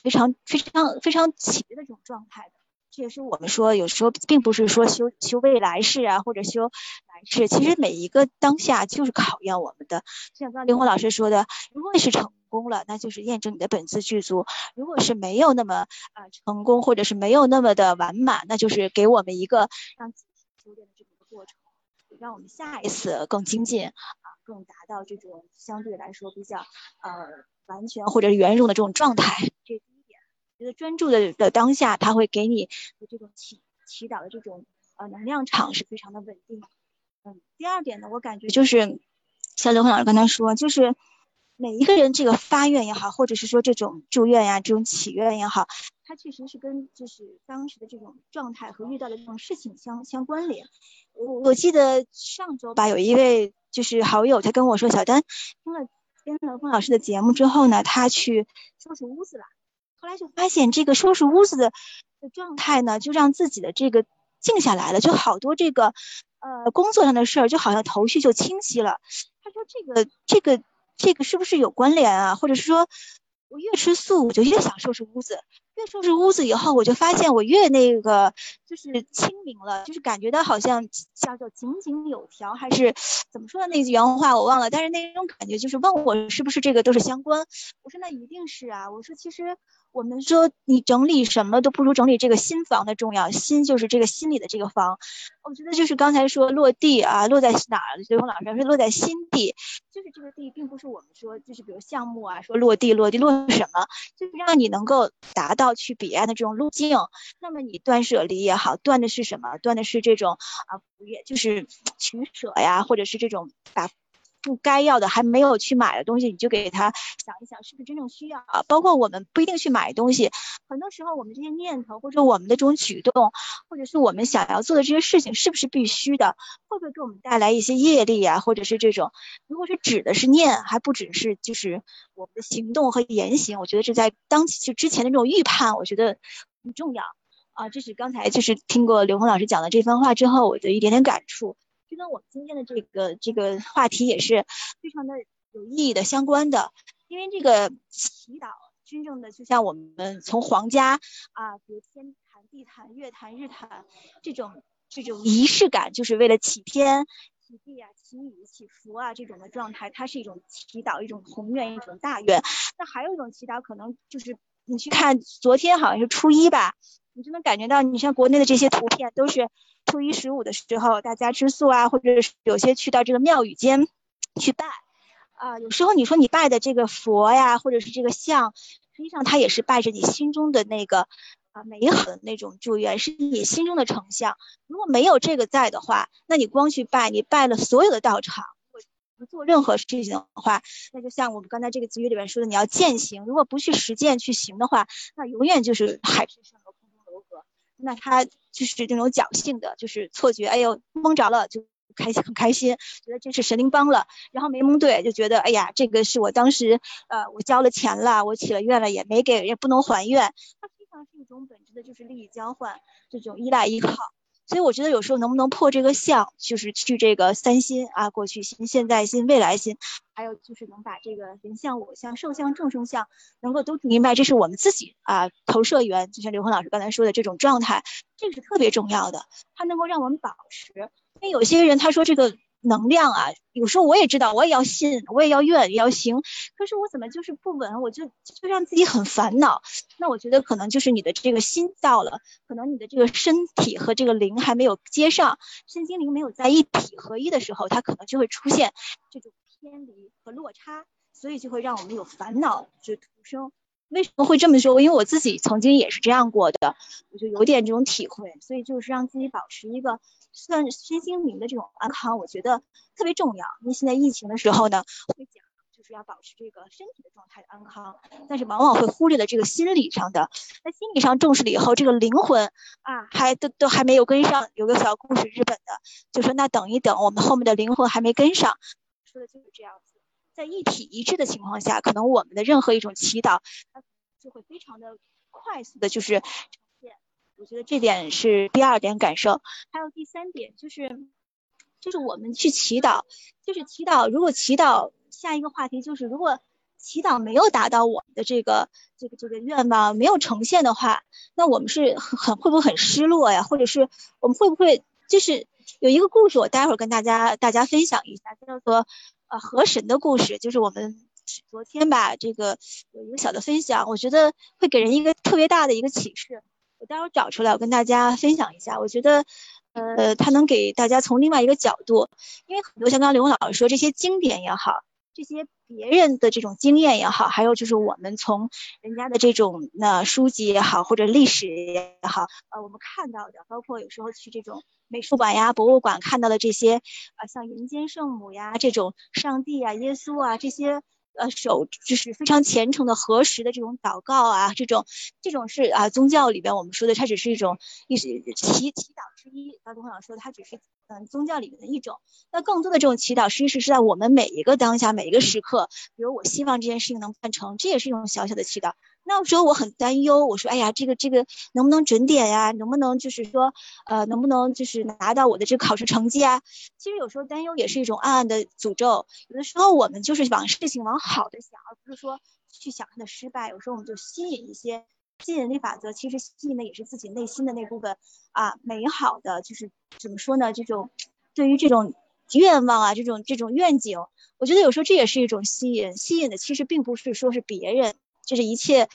非常非常非常齐的这种状态的。这也是我们说，有时候并不是说修修未来世啊，或者修来世，其实每一个当下就是考验我们的。就像刚刚林红老师说的，如果你是成功了，那就是验证你的本自具足；如果是没有那么啊成功，或者是没有那么的完满，那就是给我们一个让修炼的这么一个过程，让我们下一次更精进啊，更达到这种相对来说比较呃完全或者圆融的这种状态。[laughs] 这第一点，觉得专注的的当下，它会给你的这种祈祈祷的这种呃能量场是非常的稳定。嗯，第二点呢，我感觉就是像刘红老师刚才说，就是每一个人这个发愿也好，或者是说这种祝愿呀、这种祈愿也好，它确实是跟就是当时的这种状态和遇到的这种事情相相关联。我我记得上周吧，有一位就是好友，他跟我说，小丹听了听了峰老师的节目之后呢，他去收拾屋子了，后来就发现这个收拾屋子的的状态呢，就让自己的这个静下来了，就好多这个。呃，工作上的事儿就好像头绪就清晰了。他说这个这个这个是不是有关联啊？或者是说，我越吃素，我就越想收拾屋子，越收拾屋子以后，我就发现我越那个就是清明了，就是感觉到好像叫做井井有条，还是怎么说的那句原话我忘了，但是那种感觉就是问我是不是这个都是相关。我说那一定是啊。我说其实。我们说你整理什么都不如整理这个心房的重要，心就是这个心里的这个房。我觉得就是刚才说落地啊，落在哪儿？刘峰老师说落在心地，就是这个地，并不是我们说就是比如项目啊，说落地落地落什么，就是让你能够达到要去彼岸的这种路径。那么你断舍离也好，断的是什么？断的是这种啊，也就是 [tsk] 取舍呀，或者是这种把。不该要的还没有去买的东西，你就给他想一想，是不是真正需要啊？包括我们不一定去买东西，很多时候我们这些念头或者我们的这种举动，或者是我们想要做的这些事情，是不是必须的？会不会给我们带来一些业力啊？或者是这种，如果是指的是念，还不只是就是我们的行动和言行，我觉得这在当就之前的这种预判，我觉得很重要啊。这是刚才就是听过刘红老师讲的这番话之后，我的一点点感触。就跟我们今天的这个这个话题也是非常的有意义的相关的，因为这个祈祷真正的就像我们从皇家啊，比如天坛、地坛、月坛、日坛这种这种仪式感，就是为了祈天、祈地啊、祈雨、祈福啊这种的状态，它是一种祈祷，一种宏愿，一种大愿。那还有一种祈祷，可能就是你去看昨天好像是初一吧，你就能感觉到，你像国内的这些图片都是。初一十五的时候，大家吃素啊，或者是有些去到这个庙宇间去拜啊。有时候你说你拜的这个佛呀，或者是这个像，实际上它也是拜着你心中的那个啊美好的那种祝愿，是你心中的成像。如果没有这个在的话，那你光去拜，你拜了所有的道场，做任何事情的话，那就像我们刚才这个词语里面说的，你要践行。如果不去实践去行的话，那永远就是海市蜃楼，空中楼阁。那他。就是这种侥幸的，就是错觉，哎呦蒙着了就开心很开心，觉得这是神灵帮了，然后没蒙对，就觉得哎呀这个是我当时呃我交了钱了，我起了愿了也没给，也不能还愿，它实际上是一种本质的就是利益交换，这种依赖依靠。所以我觉得有时候能不能破这个相，就是去这个三心啊，过去心、现在心、未来心，还有就是能把这个人相、我相、寿相、众生相，能够都明白，这是我们自己啊投射源，就像刘红老师刚才说的这种状态，这个是特别重要的，它能够让我们保持。因为有些人他说这个。能量啊，有时候我也知道，我也要信，我也要愿，也要行。可是我怎么就是不稳，我就就让自己很烦恼。那我觉得可能就是你的这个心到了，可能你的这个身体和这个灵还没有接上，身心灵没有在一体合一的时候，它可能就会出现这种偏离和落差，所以就会让我们有烦恼就徒生。为什么会这么说？因为我自己曾经也是这样过的，我就有点这种体会，所以就是让自己保持一个算身心灵的这种安康，我觉得特别重要。因为现在疫情的时候呢，会讲就是要保持这个身体的状态的安康，但是往往会忽略了这个心理上的。在心理上重视了以后，这个灵魂啊，还都都还没有跟上。有个小故事，日本的就说那等一等，我们后面的灵魂还没跟上，说的就是这样子。在一体一致的情况下，可能我们的任何一种祈祷，它就会非常的快速的，就是。我觉得这点是第二点感受。还有第三点就是，就是我们去祈祷，就是祈祷。如果祈祷下一个话题就是，如果祈祷没有达到我们的这个这个这个愿望，没有呈现的话，那我们是很会不会很失落呀？或者是我们会不会就是有一个故事，我待会儿跟大家大家分享一下，叫做。呃，河神的故事就是我们昨天吧，这个有一个小的分享，我觉得会给人一个特别大的一个启示。我待会儿找出来，我跟大家分享一下。我觉得，呃，它能给大家从另外一个角度，因为很多像刚刚刘红老师说，这些经典也好，这些别人的这种经验也好，还有就是我们从人家的这种那书籍也好，或者历史也好，呃，我们看到的，包括有时候去这种美术馆呀、博物馆看到的这些，啊，像人间圣母呀、这种上帝啊、耶稣啊这些。呃，手就是非常虔诚的核实的这种祷告啊，这种这种是啊，宗教里边我们说的，它只是一种一祈祈祷之一。刚才董事说的，它只是嗯宗教里面的一种。那更多的这种祈祷，实际是是在我们每一个当下每一个时刻，比如我希望这件事情能办成，这也是一种小小的祈祷。那时候我很担忧，我说，哎呀，这个这个能不能准点呀？能不能就是说，呃，能不能就是拿到我的这个考试成绩啊？其实有时候担忧也是一种暗暗的诅咒。有的时候我们就是往事情往好的想，而不是说去想它的失败。有时候我们就吸引一些吸引力法则，其实吸引的也是自己内心的那部分啊，美好的就是怎么说呢？这种对于这种愿望啊，这种这种愿景，我觉得有时候这也是一种吸引。吸引的其实并不是说是别人。就是一切，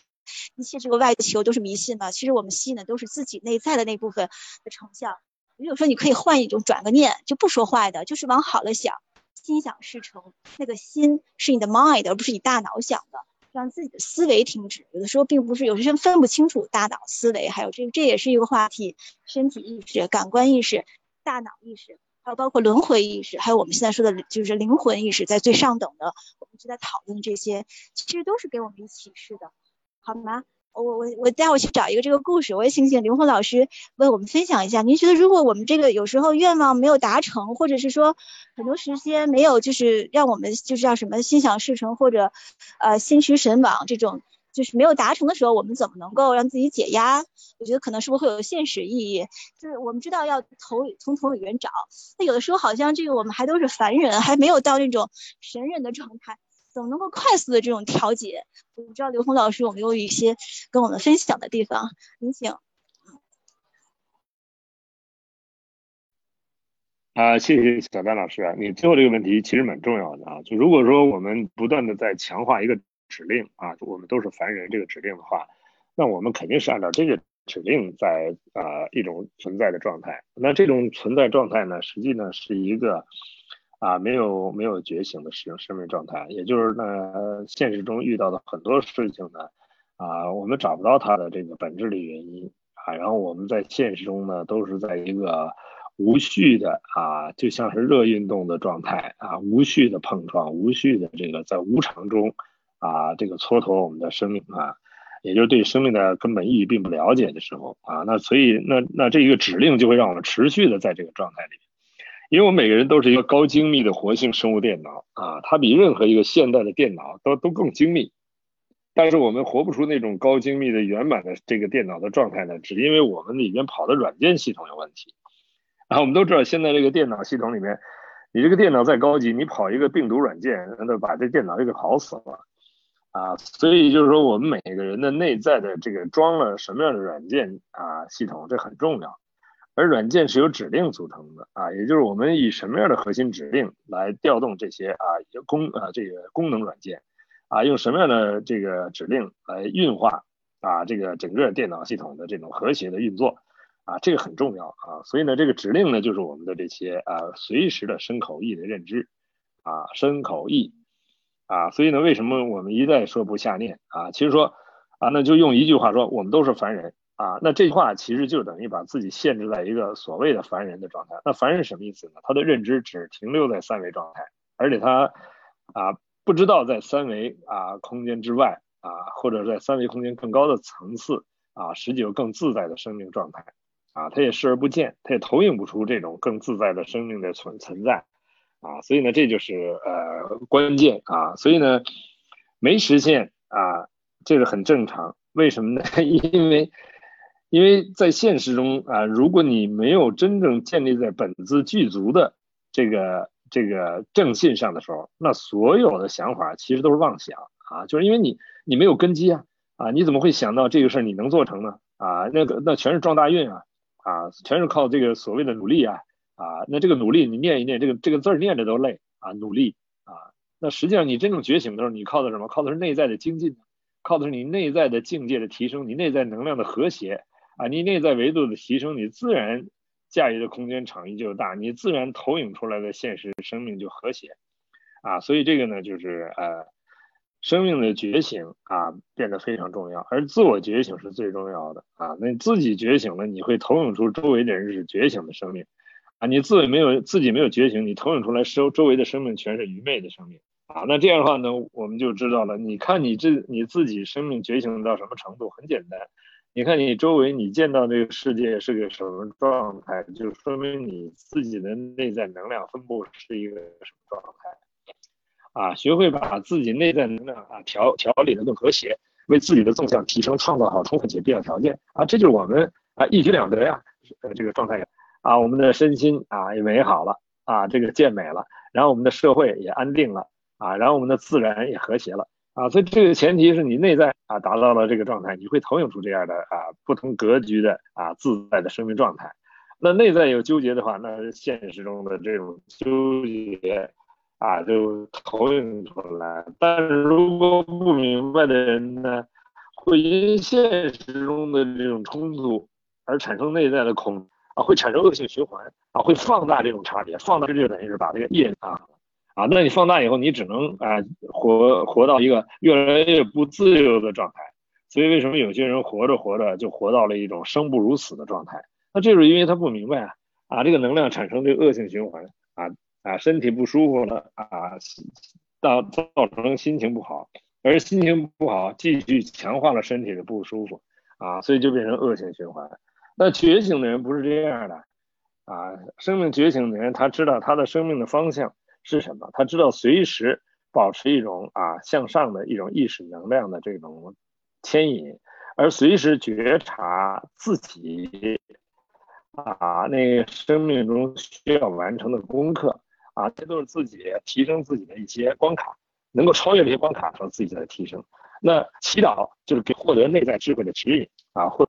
一切这个外求都是迷信嘛。其实我们吸引的都是自己内在的那部分的成像。有时候你可以换一种，转个念，就不说坏的，就是往好了想，心想事成。那个心是你的 mind，而不是你大脑想的，让自己的思维停止。有的时候并不是，有些人分不清楚大脑思维，还有这这也是一个话题：身体意识、感官意识、大脑意识。还有包括轮回意识，还有我们现在说的，就是灵魂意识，在最上等的，我们就在讨论这些，其实都是给我们一启示的，好吗？我我我我待会去找一个这个故事，我也请请刘红老师为我们分享一下。您觉得如果我们这个有时候愿望没有达成，或者是说很多时间没有，就是让我们就是叫什么心想事成，或者呃心驰神往这种。就是没有达成的时候，我们怎么能够让自己解压？我觉得可能是不是会有现实意义？就是我们知道要投从头里面找，那有的时候好像这个我们还都是凡人，还没有到那种神人的状态，怎么能够快速的这种调节？我不知道刘峰老师有没有一些跟我们分享的地方？您请。啊，谢谢小丹老师啊，你最后这个问题其实蛮重要的啊，就如果说我们不断的在强化一个。指令啊，我们都是凡人。这个指令的话，那我们肯定是按照这个指令在啊一种存在的状态。那这种存在状态呢，实际呢是一个啊没有没有觉醒的生生命状态。也就是呢，现实中遇到的很多事情呢啊，我们找不到它的这个本质的原因啊。然后我们在现实中呢，都是在一个无序的啊，就像是热运动的状态啊，无序的碰撞，无序的这个在无常中。啊，这个蹉跎我们的生命啊，也就是对生命的根本意义并不了解的时候啊，那所以那那这一个指令就会让我们持续的在这个状态里，因为我们每个人都是一个高精密的活性生物电脑啊，它比任何一个现代的电脑都都更精密，但是我们活不出那种高精密的圆满的这个电脑的状态呢，只因为我们里面跑的软件系统有问题。啊，我们都知道现在这个电脑系统里面，你这个电脑再高级，你跑一个病毒软件，那把这电脑就给跑死了。啊，所以就是说，我们每个人的内在的这个装了什么样的软件啊系统，这很重要。而软件是由指令组成的啊，也就是我们以什么样的核心指令来调动这些啊功啊这个功能软件啊，用什么样的这个指令来运化啊这个整个电脑系统的这种和谐的运作啊，这个很重要啊。所以呢，这个指令呢，就是我们的这些啊随时的身口意的认知啊，身口意。啊，所以呢，为什么我们一再说不下念啊？其实说啊，那就用一句话说，我们都是凡人啊。那这句话其实就等于把自己限制在一个所谓的凡人的状态。那凡人什么意思呢？他的认知只停留在三维状态，而且他啊不知道在三维啊空间之外啊，或者在三维空间更高的层次啊，实际有更自在的生命状态啊。他也视而不见，他也投影不出这种更自在的生命的存存在。啊，所以呢，这就是呃关键啊，所以呢，没实现啊，这个很正常。为什么呢？[laughs] 因为因为在现实中啊，如果你没有真正建立在本自具足的这个这个正信上的时候，那所有的想法其实都是妄想啊，就是因为你你没有根基啊啊，你怎么会想到这个事儿你能做成呢？啊，那个那全是撞大运啊啊，全是靠这个所谓的努力啊。啊，那这个努力你念一念，这个这个字儿念着都累啊，努力啊，那实际上你真正觉醒的时候，你靠的什么？靠的是内在的精进，靠的是你内在的境界的提升，你内在能量的和谐啊，你内在维度的提升，你自然驾驭的空间场域就大，你自然投影出来的现实生命就和谐啊。所以这个呢，就是呃。生命的觉醒啊，变得非常重要，而自我觉醒是最重要的啊。那自己觉醒了，你会投影出周围的人是觉醒的生命啊。你自己没有自己没有觉醒，你投影出来周周围的生命全是愚昧的生命啊。那这样的话呢，我们就知道了。你看你这你自己生命觉醒到什么程度？很简单，你看你周围你见到这个世界是个什么状态，就说明你自己的内在能量分布是一个什么状态。啊，学会把自己内在能量啊调调理的更和谐，为自己的纵向提升创造好充分且必要条件啊，这就是我们啊一举两得呀，呃这个状态呀啊，我们的身心啊也美好了啊，这个健美了，然后我们的社会也安定了啊，然后我们的自然也和谐了啊，所以这个前提是你内在啊达到了这个状态，你会投影出这样的啊不同格局的啊自在的生命状态。那内在有纠结的话，那现实中的这种纠结。啊，就投影出来。但是如果不明白的人呢，会因现实中的这种冲突而产生内在的恐啊，会产生恶性循环啊，会放大这种差别，放大这就等于是把这个业啊啊，那你放大以后，你只能啊活活到一个越来越不自由的状态。所以为什么有些人活着活着就活到了一种生不如死的状态？那这是因为他不明白啊啊，这个能量产生这个恶性循环啊。啊，身体不舒服了啊，到造成心情不好，而心情不好继续强化了身体的不舒服啊，所以就变成恶性循环。那觉醒的人不是这样的啊，生命觉醒的人他知道他的生命的方向是什么，他知道随时保持一种啊向上的一种意识能量的这种牵引，而随时觉察自己啊那生命中需要完成的功课。啊，这都是自己提升自己的一些关卡，能够超越这些关卡和自己的提升。那祈祷就是给获得内在智慧的指引啊，或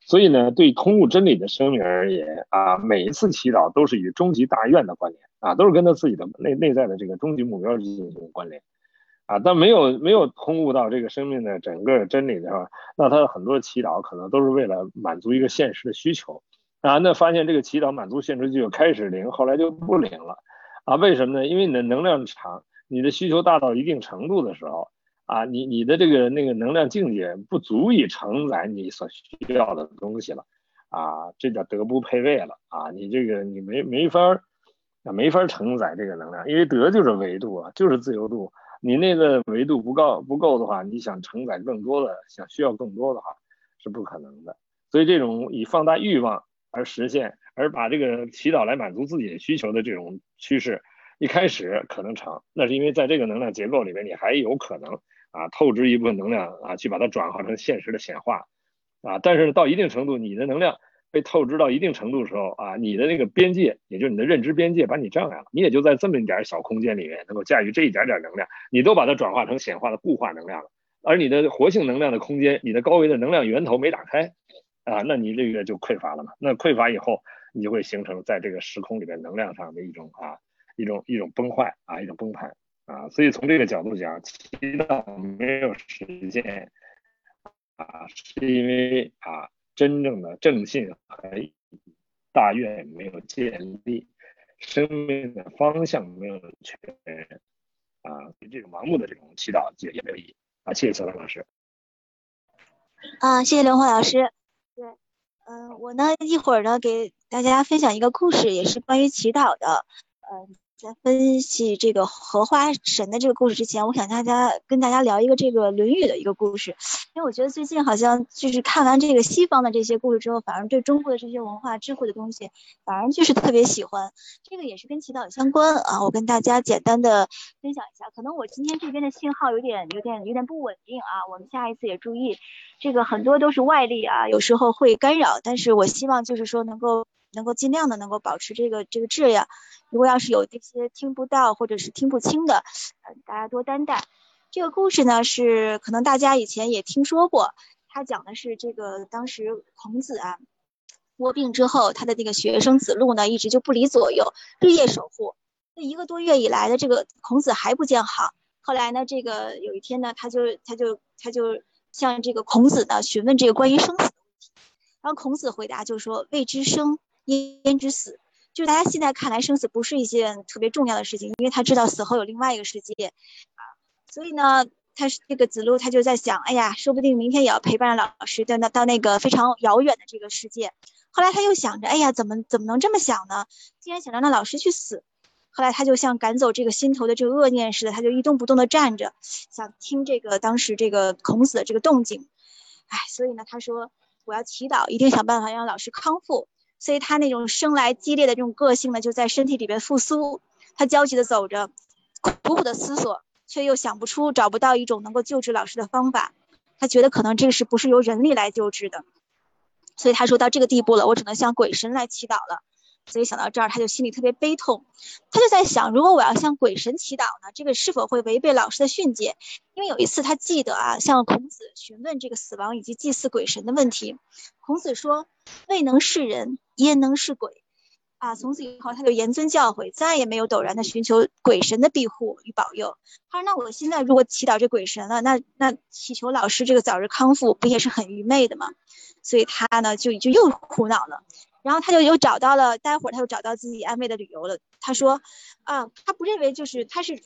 所以呢，对通悟真理的生命而言啊，每一次祈祷都是与终极大愿的关联啊，都是跟他自己的内内在的这个终极目标进行关联啊。但没有没有通悟到这个生命的整个真理的话，那他的很多祈祷可能都是为了满足一个现实的需求啊。那发现这个祈祷满足现实就开始灵，后来就不灵了。啊，为什么呢？因为你的能量场，你的需求大到一定程度的时候，啊，你你的这个那个能量境界不足以承载你所需要的东西了，啊，这叫德不配位了，啊，你这个你没没法儿，没法承载这个能量，因为德就是维度啊，就是自由度，你那个维度不够不够的话，你想承载更多的，想需要更多的话是不可能的，所以这种以放大欲望而实现。而把这个祈祷来满足自己的需求的这种趋势，一开始可能成，那是因为在这个能量结构里面，你还有可能啊透支一部分能量啊，去把它转化成现实的显化啊。但是到一定程度，你的能量被透支到一定程度的时候啊，你的那个边界，也就是你的认知边界，把你障碍了，你也就在这么一点小空间里面能够驾驭这一点点能量，你都把它转化成显化的固化能量了。而你的活性能量的空间，你的高维的能量源头没打开啊，那你这个就匮乏了嘛。那匮乏以后。你就会形成在这个时空里面能量上的一种啊一种一种崩坏啊一种崩盘啊，所以从这个角度讲，祈祷没有实现啊，是因为啊真正的正信和大愿没有建立，生命的方向没有确认啊，这种盲目的这种祈祷也也没有意义啊。谢谢小张老师。啊，谢谢刘红老师。对，嗯，我呢一会儿呢给。大家分享一个故事，也是关于祈祷的。嗯，在分析这个荷花神的这个故事之前，我想大家跟大家聊一个这个《论语》的一个故事，因为我觉得最近好像就是看完这个西方的这些故事之后，反而对中国的这些文化智慧的东西，反而就是特别喜欢。这个也是跟祈祷相关啊，我跟大家简单的分享一下。可能我今天这边的信号有点、有点、有点不稳定啊，我们下一次也注意。这个很多都是外力啊，有时候会干扰，但是我希望就是说能够。能够尽量的能够保持这个这个质量，如果要是有这些听不到或者是听不清的，呃大家多担待。这个故事呢是可能大家以前也听说过，他讲的是这个当时孔子啊卧病之后，他的那个学生子路呢一直就不离左右，日夜守护。这一个多月以来的这个孔子还不见好。后来呢，这个有一天呢，他就他就他就向这个孔子呢询问这个关于生死的问题，然后孔子回答就说：“未知生，焉知死？”就大家现在看来，生死不是一件特别重要的事情，因为他知道死后有另外一个世界。所以呢，他是这个子路，他就在想：哎呀，说不定明天也要陪伴老师到那到那个非常遥远的这个世界。后来他又想着：哎呀，怎么怎么能这么想呢？既然想让那老师去死，后来他就像赶走这个心头的这个恶念似的，他就一动不动的站着，想听这个当时这个孔子的这个动静。哎，所以呢，他说我要祈祷，一定想办法让老师康复。所以他那种生来激烈的这种个性呢，就在身体里边复苏。他焦急的走着，苦苦的思索，却又想不出、找不到一种能够救治老师的方法。他觉得可能这个是不是由人力来救治的？所以他说到这个地步了，我只能向鬼神来祈祷了。所以想到这儿，他就心里特别悲痛。他就在想，如果我要向鬼神祈祷呢，这个是否会违背老师的训诫？因为有一次他记得啊，向孔子询问这个死亡以及祭祀鬼神的问题，孔子说：“未能是人，焉能是鬼？”啊，从此以后他就严尊教诲，再也没有陡然的寻求鬼神的庇护与保佑。他说：“那我现在如果祈祷这鬼神了，那那祈求老师这个早日康复，不也是很愚昧的吗？”所以他呢就就又苦恼了。然后他就又找到了，待会儿他又找到自己安慰的理由了。他说：“啊，他不认为就是他是，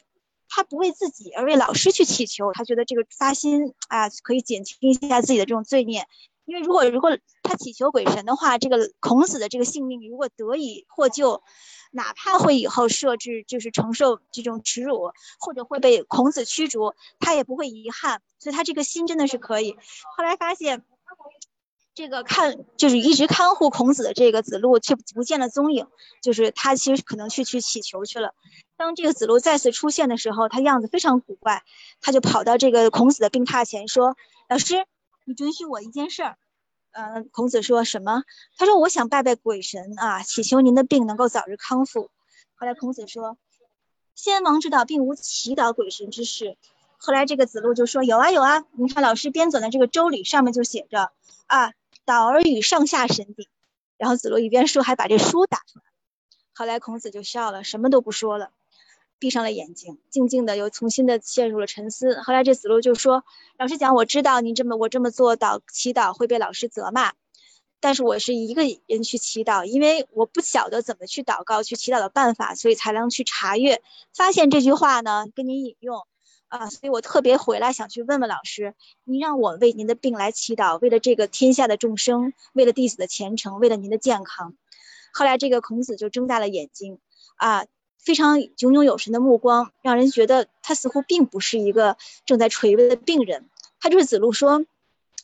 他不为自己而为老师去祈求，他觉得这个发心啊可以减轻一下自己的这种罪孽。因为如果如果他祈求鬼神的话，这个孔子的这个性命如果得以获救，哪怕会以后设置就是承受这种耻辱，或者会被孔子驱逐，他也不会遗憾。所以他这个心真的是可以。后来发现。”这个看就是一直看护孔子的这个子路却不见了踪影，就是他其实可能去去祈求去了。当这个子路再次出现的时候，他样子非常古怪，他就跑到这个孔子的病榻前说：“老师，你准许我一件事儿。”嗯，孔子说什么？他说：“我想拜拜鬼神啊，祈求您的病能够早日康复。”后来孔子说：“先王之道并无祈祷鬼神之事。”后来这个子路就说：“有啊有啊，你看老师编纂的这个周礼上面就写着啊。”导而与上下神鼎，然后子路一边说，还把这书打出来。后来孔子就笑了，什么都不说了，闭上了眼睛，静静的又重新的陷入了沉思。后来这子路就说：“老师讲，我知道您这么我这么做祷祈祷会被老师责骂，但是我是一个人去祈祷，因为我不晓得怎么去祷告、去祈祷的办法，所以才能去查阅，发现这句话呢，跟您引用。”啊，所以我特别回来想去问问老师，您让我为您的病来祈祷，为了这个天下的众生，为了弟子的前程，为了您的健康。后来这个孔子就睁大了眼睛，啊，非常炯炯有神的目光，让人觉得他似乎并不是一个正在垂危的病人。他就是子路说，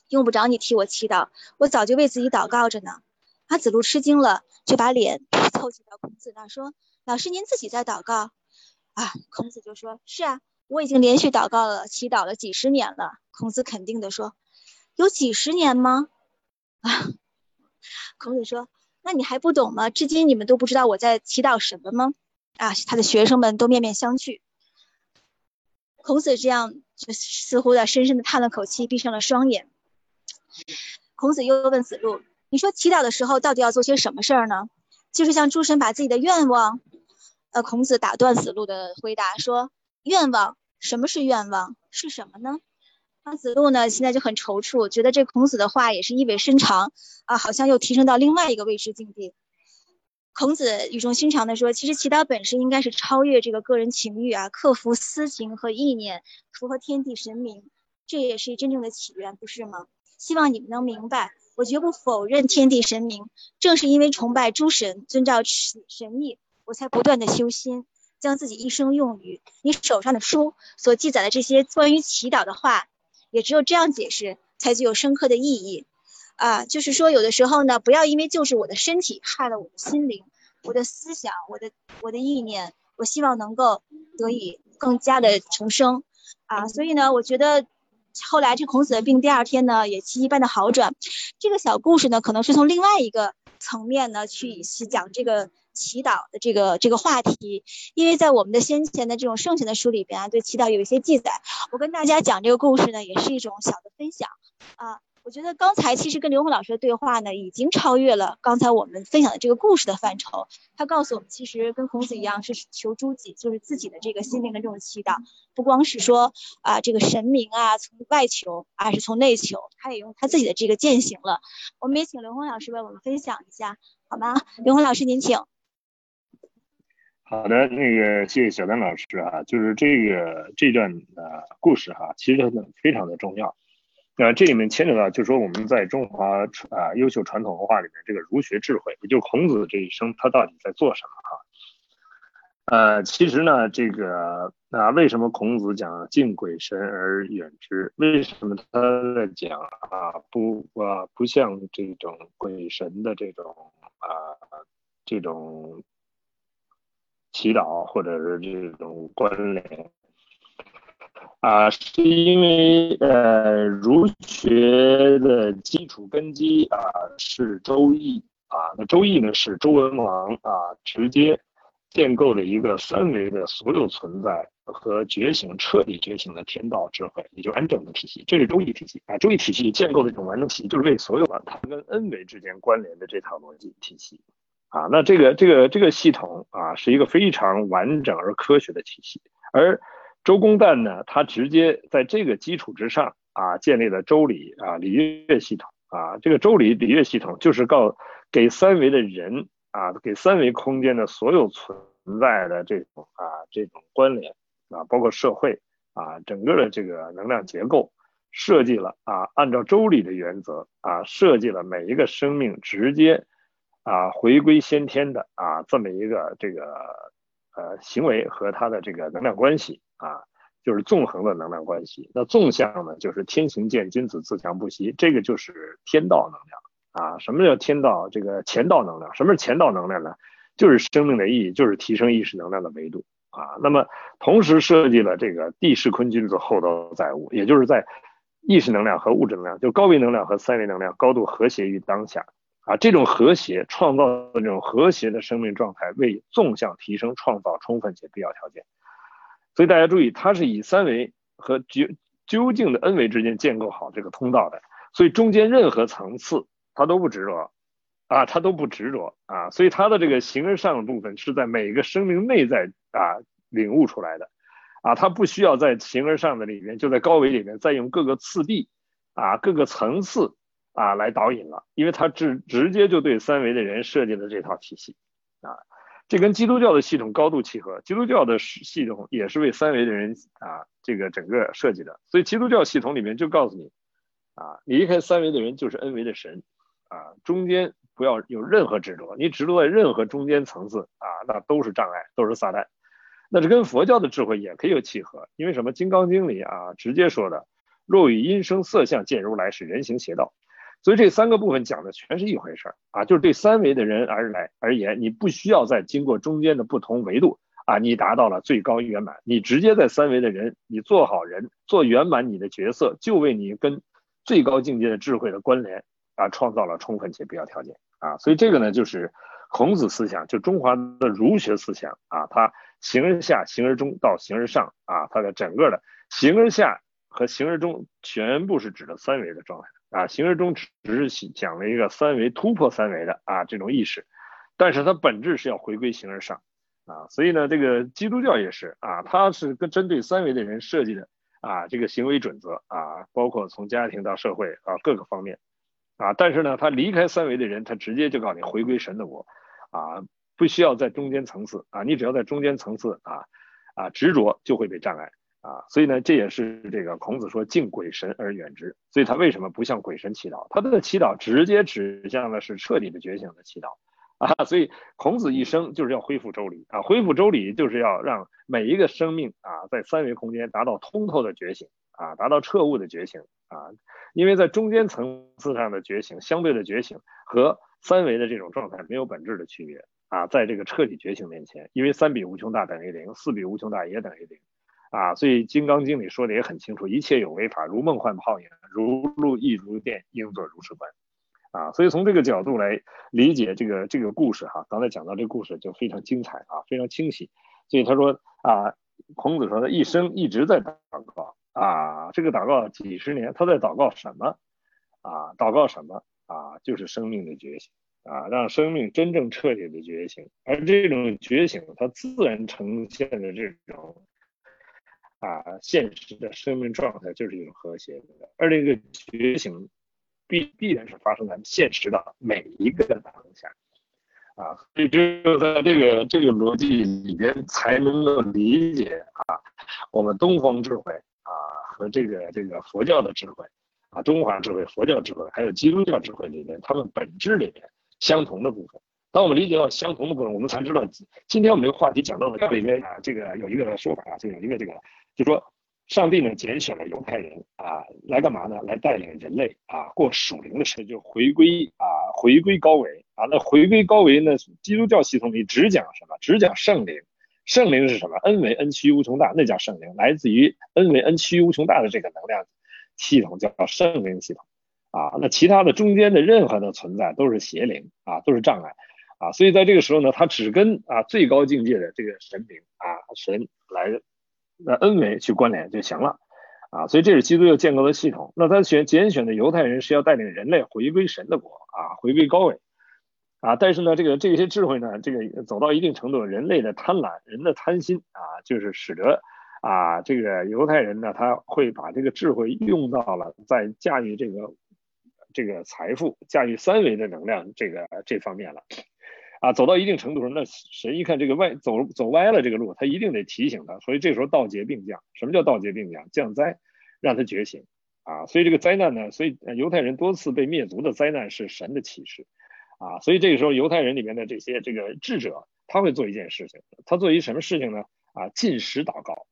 用不着你替我祈祷，我早就为自己祷告着呢。啊，子路吃惊了，就把脸凑近到孔子那说，老师您自己在祷告？啊，孔子就说，是啊。我已经连续祷告了、祈祷了几十年了。孔子肯定的说：“有几十年吗？”啊，[laughs] 孔子说：“那你还不懂吗？至今你们都不知道我在祈祷什么吗？”啊，他的学生们都面面相觑。孔子这样就似乎的深深的叹了口气，闭上了双眼。孔子又问子路：“你说祈祷的时候到底要做些什么事儿呢？就是向诸神把自己的愿望？”呃，孔子打断子路的回答说：“愿望。”什么是愿望？是什么呢？那子路呢？现在就很踌躇，觉得这孔子的话也是意味深长啊，好像又提升到另外一个未知境地。孔子语重心长地说：“其实祈祷本身应该是超越这个个人情欲啊，克服私情和意念，符合天地神明，这也是真正的起源，不是吗？希望你们能明白，我绝不否认天地神明，正是因为崇拜诸神，遵照神意，我才不断的修心。”将自己一生用于你手上的书所记载的这些关于祈祷的话，也只有这样解释才具有深刻的意义啊！就是说，有的时候呢，不要因为就是我的身体害了我的心灵、我的思想、我的我的意念，我希望能够得以更加的重生啊！所以呢，我觉得后来这孔子的病第二天呢也奇迹般的好转。这个小故事呢，可能是从另外一个层面呢去讲这个。祈祷的这个这个话题，因为在我们的先前的这种圣贤的书里边啊，对祈祷有一些记载。我跟大家讲这个故事呢，也是一种小的分享啊。我觉得刚才其实跟刘红老师的对话呢，已经超越了刚才我们分享的这个故事的范畴。他告诉我们，其实跟孔子一样，是求诸己，就是自己的这个心灵的这种祈祷，不光是说啊这个神明啊从外求，而是从内求，他也用他自己的这个践行了。我们也请刘红老师为我们分享一下，好吗？刘红老师您请。好的，那个谢谢小丹老师哈，就是这个这段呃故事哈，其实非常的重要。那这里面牵扯到，就是说我们在中华啊优秀传统文化里面，这个儒学智慧，也就孔子这一生他到底在做什么哈？呃，其实呢，这个那为什么孔子讲敬鬼神而远之？为什么他在讲啊不啊不像这种鬼神的这种啊这种祈祷或者是这种关联？啊，是因为呃，儒学的基础根基啊是《周易》啊，那《周易》呢是周文王啊直接建构了一个三维的所有存在和觉醒、彻底觉醒的天道智慧，也就完整的体系。这是《周易》体系啊，《周易》体系建构的一种完整体系，就是为所有的它跟 N 维之间关联的这套逻辑体系啊。那这个这个这个系统啊，是一个非常完整而科学的体系，而。周公旦呢，他直接在这个基础之上啊，建立了周礼啊礼乐系统啊。这个周礼礼乐系统就是告给三维的人啊，给三维空间的所有存在的这种啊这种关联啊，包括社会啊整个的这个能量结构设计了啊，按照周礼的原则啊，设计了每一个生命直接啊回归先天的啊这么一个这个呃行为和它的这个能量关系。啊，就是纵横的能量关系。那纵向呢，就是天行健，君子自强不息，这个就是天道能量啊。什么叫天道？这个前道能量。什么是前道能量呢？就是生命的意义，就是提升意识能量的维度啊。那么同时设计了这个地势坤君子，厚道载物，也就是在意识能量和物质能量，就高维能量和三维能量高度和谐于当下啊。这种和谐创造的这种和谐的生命状态，为纵向提升创造充分且必要条件。所以大家注意，它是以三维和究究竟的 n 维之间建构好这个通道的，所以中间任何层次它都不执着，啊，它都不执着啊，所以它的这个形而上的部分是在每个生命内在啊领悟出来的，啊，它不需要在形而上的里面，就在高维里面再用各个次第啊各个层次啊来导引了，因为它直直接就对三维的人设计了这套体系啊。这跟基督教的系统高度契合，基督教的系统也是为三维的人啊，这个整个设计的。所以基督教系统里面就告诉你，啊，离开三维的人就是 N 维的神，啊，中间不要有任何执着，你执着在任何中间层次啊，那都是障碍，都是撒旦。那这跟佛教的智慧也可以有契合，因为什么？《金刚经》里啊，直接说的，若与音声色相见如来，是人行邪道。所以这三个部分讲的全是一回事儿啊，就是对三维的人而来而言，你不需要再经过中间的不同维度啊，你达到了最高圆满，你直接在三维的人，你做好人，做圆满你的角色，就为你跟最高境界的智慧的关联啊，创造了充分且必要条件啊。所以这个呢，就是孔子思想，就中华的儒学思想啊，它形而下，形而中到形而上啊，它的整个的形而下和形而中全部是指的三维的状态。啊，形而中只是讲了一个三维突破三维的啊这种意识，但是它本质是要回归形而上啊，所以呢，这个基督教也是啊，它是跟针对三维的人设计的啊这个行为准则啊，包括从家庭到社会啊各个方面啊，但是呢，他离开三维的人，他直接就告诉你回归神的我啊，不需要在中间层次啊，你只要在中间层次啊啊执着就会被障碍。啊，所以呢，这也是这个孔子说敬鬼神而远之。所以他为什么不向鬼神祈祷？他的祈祷直接指向的是彻底的觉醒的祈祷啊。所以孔子一生就是要恢复周礼啊，恢复周礼就是要让每一个生命啊，在三维空间达到通透的觉醒啊，达到彻悟的觉醒啊。因为在中间层次上的觉醒，相对的觉醒和三维的这种状态没有本质的区别啊。在这个彻底觉醒面前，因为三比无穷大等于零，四比无穷大也等于零。啊，所以《金刚经》里说的也很清楚，一切有为法，如梦幻泡影，如露亦如电，应作如是观。啊，所以从这个角度来理解这个这个故事哈，刚才讲到这个故事就非常精彩啊，非常清晰。所以他说啊，孔子说他一生一直在祷告啊，这个祷告几十年，他在祷告什么？啊，祷告什么啊？就是生命的觉醒啊，让生命真正彻底的觉醒。而这种觉醒，它自然呈现的这种啊现实的生命状态，就是一种和谐的。而这个觉醒必必然是发生在现实的每一个当下啊，所以只有在这个这个逻辑里边，才能够理解啊我们东方智慧啊和这个这个佛教的智慧。啊，中华智慧、佛教智慧，还有基督教智慧里面，它们本质里面相同的部分。当我们理解到相同的部分，我们才知道，今天我们这个话题讲到的里面啊，这个有一个说法啊，就有一个这个，就说上帝呢拣选了犹太人啊，来干嘛呢？来带领人类啊过属灵的生就回归啊，回归高维啊。那回归高维呢？基督教系统里只讲什么？只讲圣灵。圣灵是什么？恩为恩趋无穷大，那叫圣灵，来自于恩为恩趋无穷大的这个能量。系统叫圣灵系统啊，那其他的中间的任何的存在都是邪灵啊，都是障碍啊，所以在这个时候呢，他只跟啊最高境界的这个神明啊神来那恩维去关联就行了啊，所以这是基督教建构的系统。那他选拣选的犹太人是要带领人类回归神的国啊，回归高位啊，但是呢，这个这些智慧呢，这个走到一定程度，人类的贪婪，人的贪心啊，就是使得。啊，这个犹太人呢，他会把这个智慧用到了在驾驭这个这个财富、驾驭三维的能量这个这方面了。啊，走到一定程度上，那神一看这个歪走走歪了这个路，他一定得提醒他。所以这时候道劫并降。什么叫道劫并降？降灾，让他觉醒。啊，所以这个灾难呢，所以犹太人多次被灭族的灾难是神的启示。啊，所以这个时候犹太人里面的这些这个智者，他会做一件事情，他做一什么事情呢？啊，进食祷告。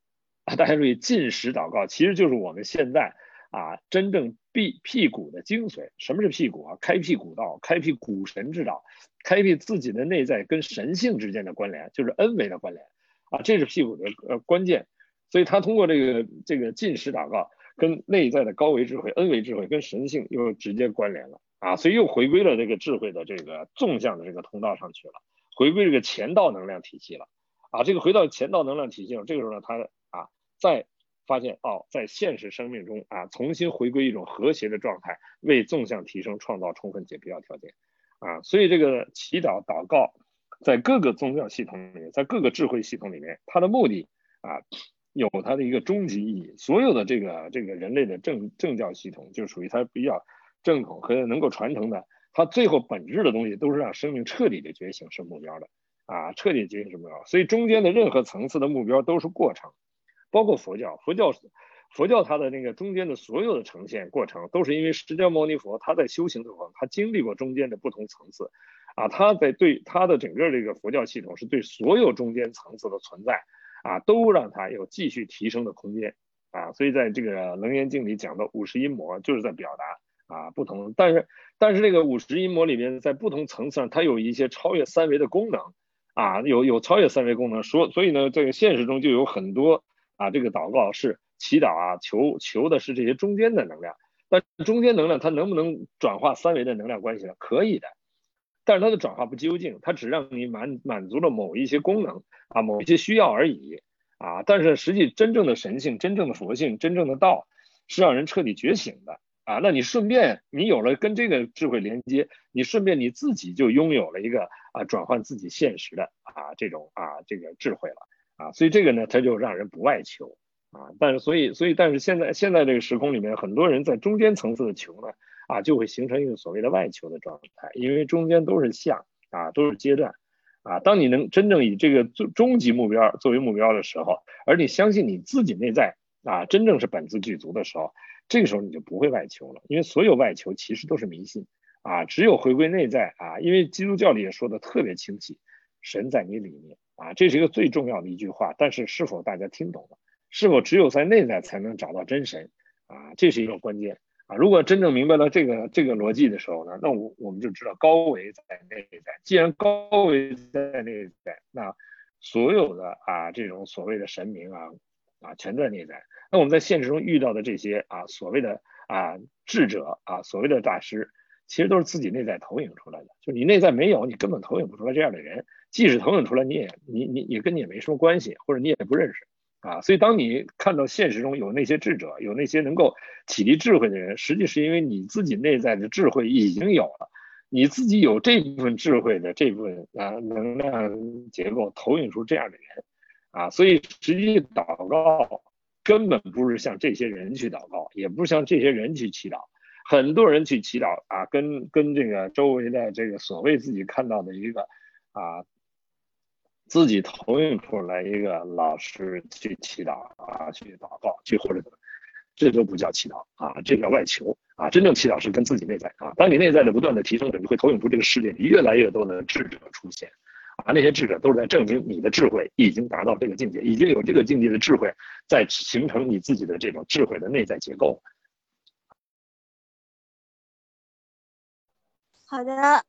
大家注意，进食祷告其实就是我们现在啊真正辟辟谷的精髓。什么是辟谷啊？开辟古道，开辟古神之道，开辟自己的内在跟神性之间的关联，就是恩维的关联啊，这是辟谷的呃关键。所以他通过这个这个进食祷告，跟内在的高维智慧、恩维智慧跟神性又直接关联了啊，所以又回归了这个智慧的这个纵向的这个通道上去了，回归这个前道能量体系了啊。这个回到前道能量体系，这个时候呢，他。啊在发现哦，在现实生命中啊，重新回归一种和谐的状态，为纵向提升创造充分且必要条件啊。所以这个祈祷祷告，在各个宗教系统里面，在各个智慧系统里面，它的目的啊，有它的一个终极意义。所有的这个这个人类的政政教系统，就属于它比较正统和能够传承的，它最后本质的东西都是让生命彻底的觉醒是目标的啊，彻底觉醒是目标。所以中间的任何层次的目标都是过程。包括佛教，佛教，佛教它的那个中间的所有的呈现过程，都是因为释迦牟尼佛他在修行的时候，他经历过中间的不同层次，啊，他在对他的整个这个佛教系统是对所有中间层次的存在，啊，都让他有继续提升的空间，啊，所以在这个楞严经里讲的五十音魔，就是在表达啊不同，但是但是这个五十音魔里面，在不同层次上，它有一些超越三维的功能，啊，有有超越三维功能，说所以呢，这个现实中就有很多。啊，这个祷告是祈祷啊，求求的是这些中间的能量。但中间能量它能不能转化三维的能量关系呢？可以的，但是它的转化不究竟，它只让你满满足了某一些功能啊，某一些需要而已啊。但是实际真正的神性、真正的佛性、真正的道，是让人彻底觉醒的啊。那你顺便你有了跟这个智慧连接，你顺便你自己就拥有了一个啊转换自己现实的啊这种啊这个智慧了。啊，所以这个呢，它就让人不外求啊。但是，所以，所以，但是现在，现在这个时空里面，很多人在中间层次的求呢，啊，就会形成一个所谓的外求的状态，因为中间都是相啊，都是阶段啊。当你能真正以这个终终极目标作为目标的时候，而你相信你自己内在啊，真正是本自具足的时候，这个时候你就不会外求了，因为所有外求其实都是迷信啊。只有回归内在啊，因为基督教里也说的特别清晰，神在你里面。啊，这是一个最重要的一句话，但是是否大家听懂了？是否只有在内在才能找到真神？啊，这是一个关键啊！如果真正明白了这个这个逻辑的时候呢，那我我们就知道高维在内在。既然高维在内在，那所有的啊这种所谓的神明啊啊全在内在。那我们在现实中遇到的这些啊所谓的啊智者啊所谓的大师，其实都是自己内在投影出来的。就你内在没有，你根本投影不出来这样的人。即使投影出来，你也你你也跟你也没什么关系，或者你也不认识啊。所以当你看到现实中有那些智者，有那些能够启迪智慧的人，实际是因为你自己内在的智慧已经有了，你自己有这部分智慧的这部分啊能量结构投影出这样的人啊。所以实际祷告根本不是向这些人去祷告，也不是向这些人去祈祷。很多人去祈祷啊，跟跟这个周围的这个所谓自己看到的一个啊，自己投影出来一个老师去祈祷啊，去祷告去或者怎么，这都不叫祈祷啊，这叫外求啊。真正祈祷是跟自己内在啊，当你内在的不断的提升着，你会投影出这个世界里越来越多的智者出现啊，那些智者都是在证明你的智慧已经达到这个境界，已经有这个境界的智慧在形成你自己的这种智慧的内在结构。好的，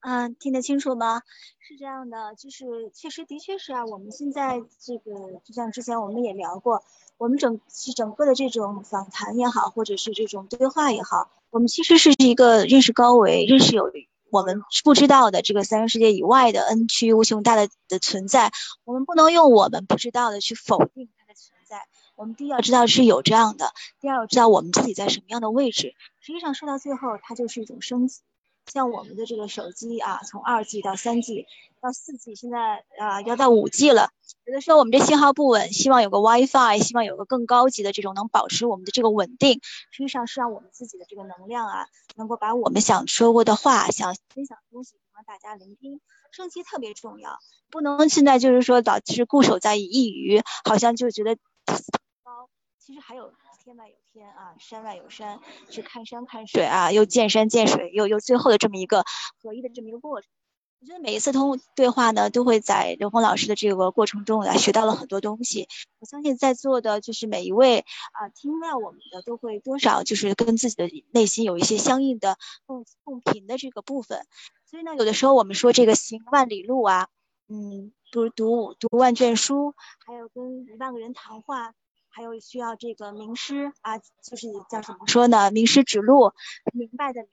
嗯，听得清楚吗？是这样的，就是确实的确是啊，我们现在这个就像之前我们也聊过，我们整是整个的这种访谈也好，或者是这种对话也好，我们其实是一个认识高维、认识有我们不知道的这个三维世界以外的 N 区无穷大的的存在，我们不能用我们不知道的去否定它的存在。我们第一要知道是有这样的，第二要知道我们自己在什么样的位置。实际上说到最后，它就是一种升级。像我们的这个手机啊，从二 G 到三 G 到四 G，现在啊要到五 G 了。有的时候我们这信号不稳，希望有个 WiFi，希望有个更高级的这种能保持我们的这个稳定。实际上是让我们自己的这个能量啊，能够把我们想说过的话、想分享的东西让大家聆听。升级特别重要，不能现在就是说老是固守在一隅，好像就觉得高，其实还有。天外有天啊，山外有山，去看山看水啊，又见山见水，又又最后的这么一个合一的这么一个过程。我觉得每一次通对话呢，都会在刘峰老师的这个过程中来学到了很多东西。我相信在座的就是每一位啊，听到我们的都会多少就是跟自己的内心有一些相应的共共频的这个部分。所以呢，有的时候我们说这个行万里路啊，嗯，不如读读万卷书，还有跟一万个人谈话。还有需要这个名师啊，就是叫什么说呢？名师指路，明白的明。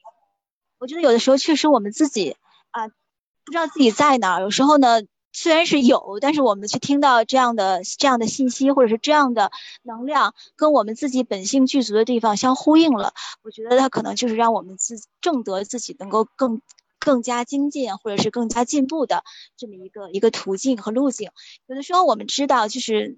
我觉得有的时候确实我们自己啊，不知道自己在哪儿。有时候呢，虽然是有，但是我们去听到这样的这样的信息，或者是这样的能量，跟我们自己本性具足的地方相呼应了。我觉得它可能就是让我们自正得自己能够更更加精进，或者是更加进步的这么一个一个途径和路径。有的时候我们知道就是。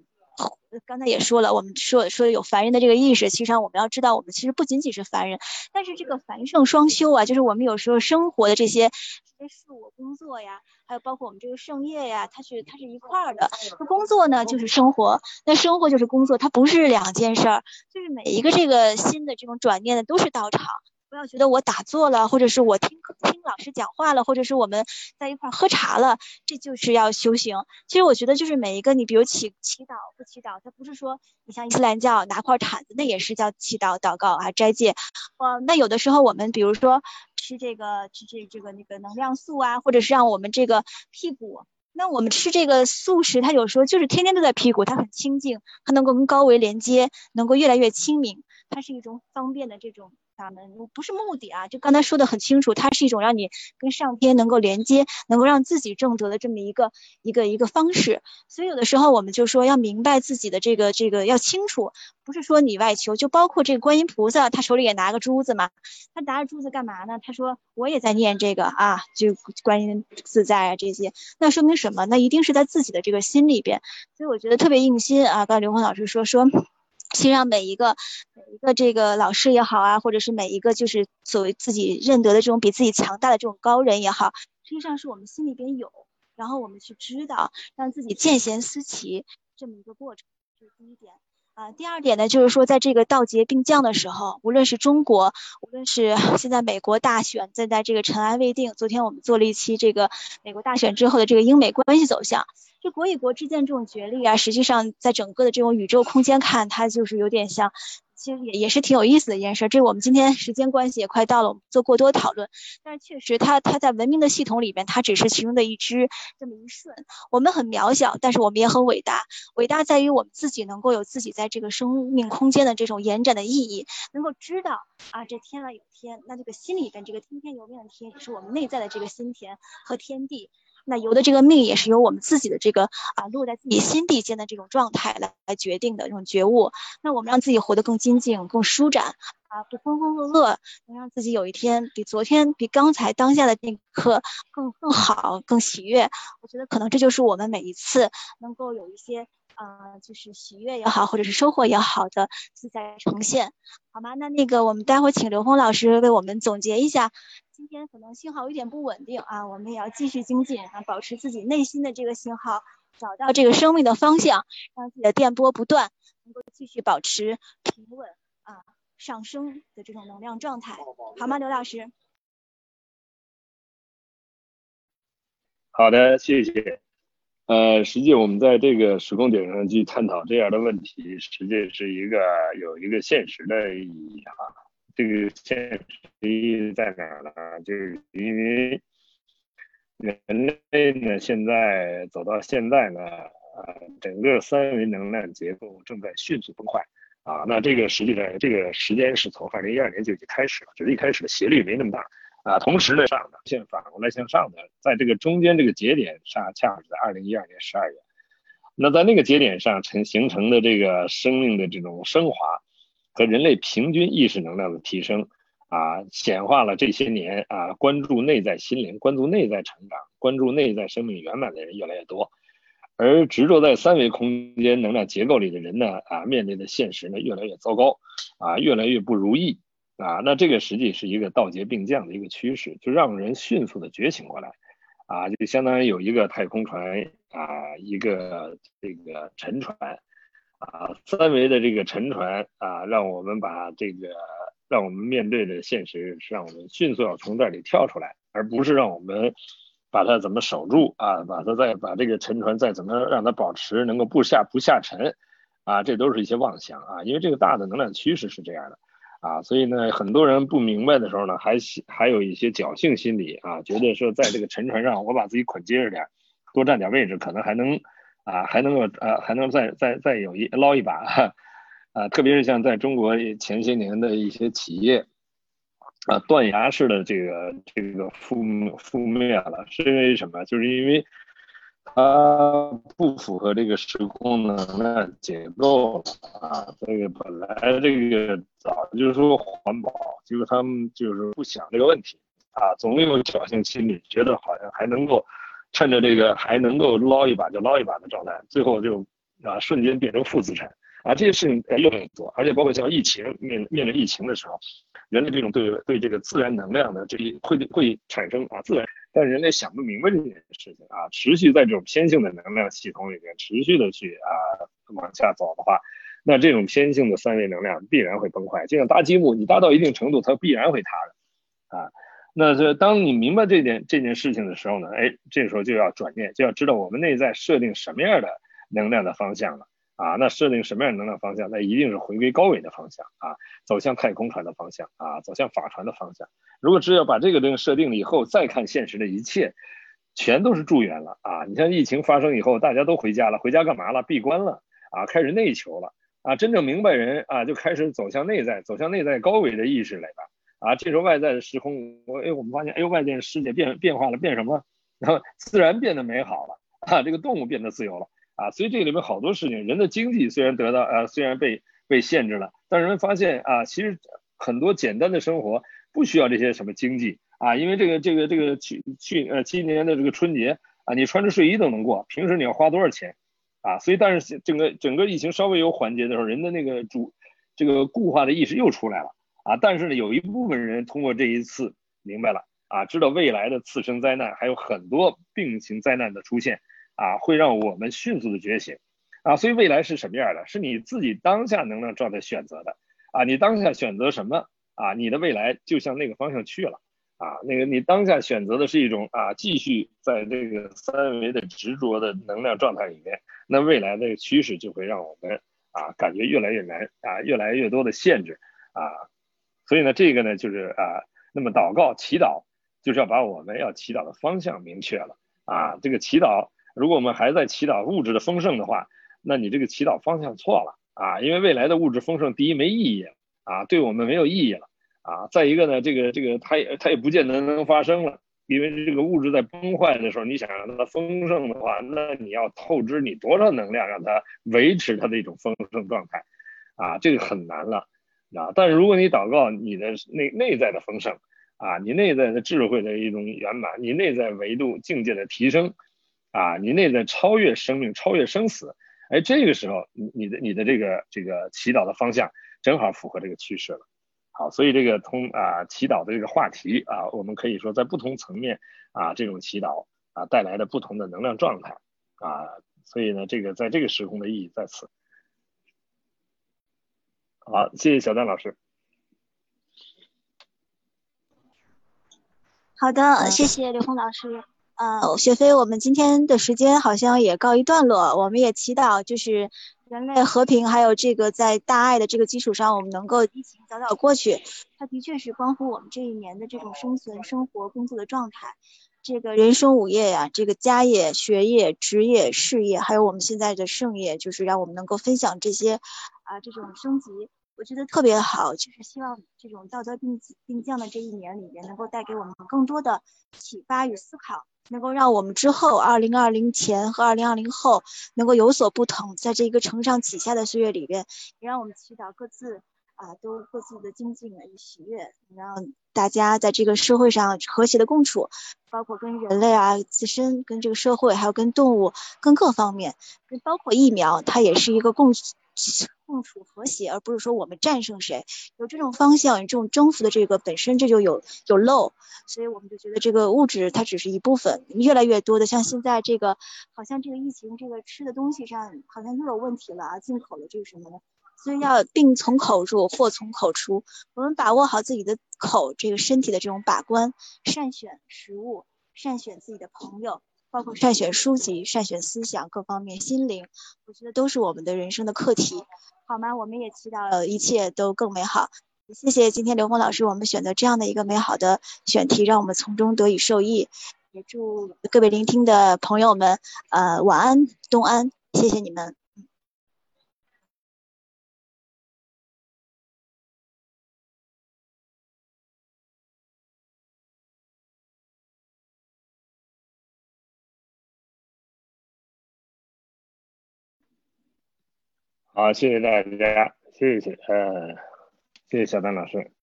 刚才也说了，我们说说有凡人的这个意识，其实上我们要知道，我们其实不仅仅是凡人，但是这个凡圣双修啊，就是我们有时候生活的这些这些事物、工作呀，还有包括我们这个圣业呀，它是它是一块儿的。那工作呢，就是生活，那生活就是工作，它不是两件事儿，就是每一个这个新的这种转念的都是道场。不要觉得我打坐了，或者是我听听老师讲话了，或者是我们在一块喝茶了，这就是要修行。其实我觉得就是每一个你，比如祈祈祷不祈祷，它不是说你像伊斯兰教拿块毯子，那也是叫祈祷祷告啊斋戒。呃，那有的时候我们比如说吃这个吃这这个那个能量素啊，或者是让我们这个屁股，那我们吃这个素食，它有时候就是天天都在屁股，它很清净，它能够跟高维连接，能够越来越清明，它是一种方便的这种。法门不是目的啊，就刚才说的很清楚，它是一种让你跟上天能够连接，能够让自己正得的这么一个一个一个方式。所以有的时候我们就说要明白自己的这个这个要清楚，不是说你外求，就包括这个观音菩萨，他手里也拿个珠子嘛，他拿着珠子干嘛呢？他说我也在念这个啊，就观音自在啊这些，那说明什么？那一定是在自己的这个心里边。所以我觉得特别用心啊。刚才刘峰老师说说。先让每一个每一个这个老师也好啊，或者是每一个就是所谓自己认得的这种比自己强大的这种高人也好，实际上是我们心里边有，然后我们去知道，让自己见贤思齐这么一个过程，这是第一点啊。第二点呢，就是说在这个道劫并降的时候，无论是中国，无论是 [laughs] 现在美国大选正在这个尘埃未定，昨天我们做了一期这个美国大选之后的这个英美关系走向。这国与国之间这种角力啊，实际上在整个的这种宇宙空间看，它就是有点像，其实也也是挺有意思的一件事。这我们今天时间关系也快到了，我们做过多讨论。但是确实，它它在文明的系统里边，它只是其中的一支这么一瞬。我们很渺小，但是我们也很伟大。伟大在于我们自己能够有自己在这个生命空间的这种延展的意义，能够知道啊，这天外有天，那这个心里边这个听天由命的天，是我们内在的这个心田和天地。那由的这个命也是由我们自己的这个啊落在自己心地间的这种状态来来决定的这种觉悟。那我们让自己活得更精进、更舒展啊，不浑浑噩噩，能让自己有一天比昨天、比刚才当下的那一刻更更好、更喜悦。我觉得可能这就是我们每一次能够有一些。啊，就是喜悦也好，或者是收获也好的自在呈现，好吗？那那个我们待会儿请刘峰老师为我们总结一下，今天可能信号有点不稳定啊，我们也要继续精进啊，保持自己内心的这个信号，找到这个生命的方向，让自己的电波不断，能够继续保持平稳啊上升的这种能量状态，好吗？刘老师。好的，谢谢。呃，实际我们在这个时空点上去探讨这样的问题，实际是一个有一个现实的意义哈。这个现实意义在哪儿呢？就是因为人类呢，现在走到现在呢，呃，整个三维能量结构正在迅速崩坏啊。那这个实际上，这个时间是从二零一二年就已经开始了，只是一开始的斜率没那么大。啊，同时呢，上的现反过来向上的，在这个中间这个节点上，恰好是在二零一二年十二月。那在那个节点上成形成的这个生命的这种升华和人类平均意识能量的提升啊，显化了这些年啊，关注内在心灵、关注内在成长、关注内在生命圆满的人越来越多，而执着在三维空间能量结构里的人呢啊，面对的现实呢越来越糟糕啊，越来越不如意。啊，那这个实际是一个道劫并降的一个趋势，就让人迅速的觉醒过来，啊，就相当于有一个太空船啊，一个这个沉船，啊，三维的这个沉船啊，让我们把这个让我们面对的现实是让我们迅速要从这里跳出来，而不是让我们把它怎么守住啊，把它再把这个沉船再怎么让它保持能够不下不下沉，啊，这都是一些妄想啊，因为这个大的能量趋势是这样的。啊，所以呢，很多人不明白的时候呢，还还有一些侥幸心理啊，觉得说在这个沉船上，我把自己捆结实点，多占点位置，可能还能啊，还能够呃，还能再再再有一捞一把，啊，特别是像在中国前些年的一些企业啊，断崖式的这个这个覆覆灭了，是因为什么？就是因为。它不符合这个时空能量结构啊！这个本来这个早就说环保，结果他们就是不想这个问题啊，总有侥幸心理，觉得好像还能够趁着这个还能够捞一把就捞一把的状态，最后就啊瞬间变成负资产啊！这些事情越来越多，而且包括像疫情面面临疫情的时候，人类这种对对这个自然能量的这一会会产生啊自然。但人类想不明白这件事情啊，持续在这种偏性的能量系统里面持续的去啊往下走的话，那这种偏性的三维能量必然会崩坏。就像搭积木，你搭到一定程度，它必然会塌的啊。那这当你明白这件这件事情的时候呢，哎，这时候就要转念，就要知道我们内在设定什么样的能量的方向了。啊，那设定什么样的能量方向？那一定是回归高维的方向啊，走向太空船的方向啊，走向法船的方向。如果只有把这个东西设定了以后，再看现实的一切，全都是助缘了啊！你像疫情发生以后，大家都回家了，回家干嘛了？闭关了啊，开始内求了啊！真正明白人啊，就开始走向内在，走向内在高维的意识来了啊！这时候外在的时空，我哎，我们发现，哎呦，外界世界变变化了，变什么？[laughs] 然后自然变得美好了啊，这个动物变得自由了。啊，所以这里面好多事情，人的经济虽然得到呃，虽然被被限制了，但人们发现啊，其实很多简单的生活不需要这些什么经济啊，因为这个这个这个去去呃今年的这个春节啊，你穿着睡衣都能过，平时你要花多少钱啊？所以但是整个整个疫情稍微有缓解的时候，人的那个主这个固化的意识又出来了啊，但是呢，有一部分人通过这一次明白了啊，知道未来的次生灾难还有很多病情灾难的出现。啊，会让我们迅速的觉醒，啊，所以未来是什么样的？是你自己当下能量状态选择的，啊，你当下选择什么，啊，你的未来就向那个方向去了，啊，那个你当下选择的是一种啊，继续在这个三维的执着的能量状态里面，那未来的趋势就会让我们啊，感觉越来越难，啊，越来越多的限制，啊，所以呢，这个呢就是啊，那么祷告祈祷就是要把我们要祈祷的方向明确了，啊，这个祈祷。如果我们还在祈祷物质的丰盛的话，那你这个祈祷方向错了啊！因为未来的物质丰盛，第一没意义啊，对我们没有意义了啊。再一个呢，这个这个它也它也不见得能发生了因为这个物质在崩坏的时候，你想让它丰盛的话，那你要透支你多少能量，让它维持它的一种丰盛状态，啊，这个很难了，啊，但是如果你祷告你的内内在的丰盛，啊，你内在的智慧的一种圆满，你内在维度境界的提升，啊，你内在超越生命，超越生死，哎，这个时候你你的你的这个这个祈祷的方向正好符合这个趋势了。好，所以这个通啊祈祷的这个话题啊，我们可以说在不同层面啊，这种祈祷啊带来的不同的能量状态啊，所以呢，这个在这个时空的意义在此。好，谢谢小丹老师。好的，谢谢刘红老师。呃，雪飞，我们今天的时间好像也告一段落，我们也祈祷就是。人类和平，还有这个在大爱的这个基础上，我们能够疫情早早过去。它的确是关乎我们这一年的这种生存、生活、工作的状态。这个人生五业呀，这个家业、学业、职业、事业，还有我们现在的盛业，就是让我们能够分享这些啊这种升级，我觉得特别好。就是希望这种道德并并降的这一年里面，能够带给我们更多的启发与思考。能够让我们之后二零二零前和二零二零后能够有所不同，在这一个承上启下的岁月里边，也让我们祈祷各自啊都各自的精进与喜悦，让大家在这个社会上和谐的共处，包括跟人类啊自身、跟这个社会，还有跟动物、跟各方面，包括疫苗，它也是一个共。共处和谐，而不是说我们战胜谁，有这种方向，有这种征服的这个本身这就有有漏，所以我们就觉得这个物质它只是一部分，越来越多的像现在这个，好像这个疫情这个吃的东西上好像又有问题了啊，进口的这个什么的，所以要病从口入，祸从口出，我们把握好自己的口，这个身体的这种把关，善选食物，善选自己的朋友。包括善选书籍、善选思想各方面心灵，我觉得都是我们的人生的课题，好吗？我们也祈祷一切都更美好。谢谢今天刘峰老师，我们选择这样的一个美好的选题，让我们从中得以受益。也祝各位聆听的朋友们，呃，晚安，东安，谢谢你们。好，谢谢大家，谢谢，呃，谢谢小丹老师。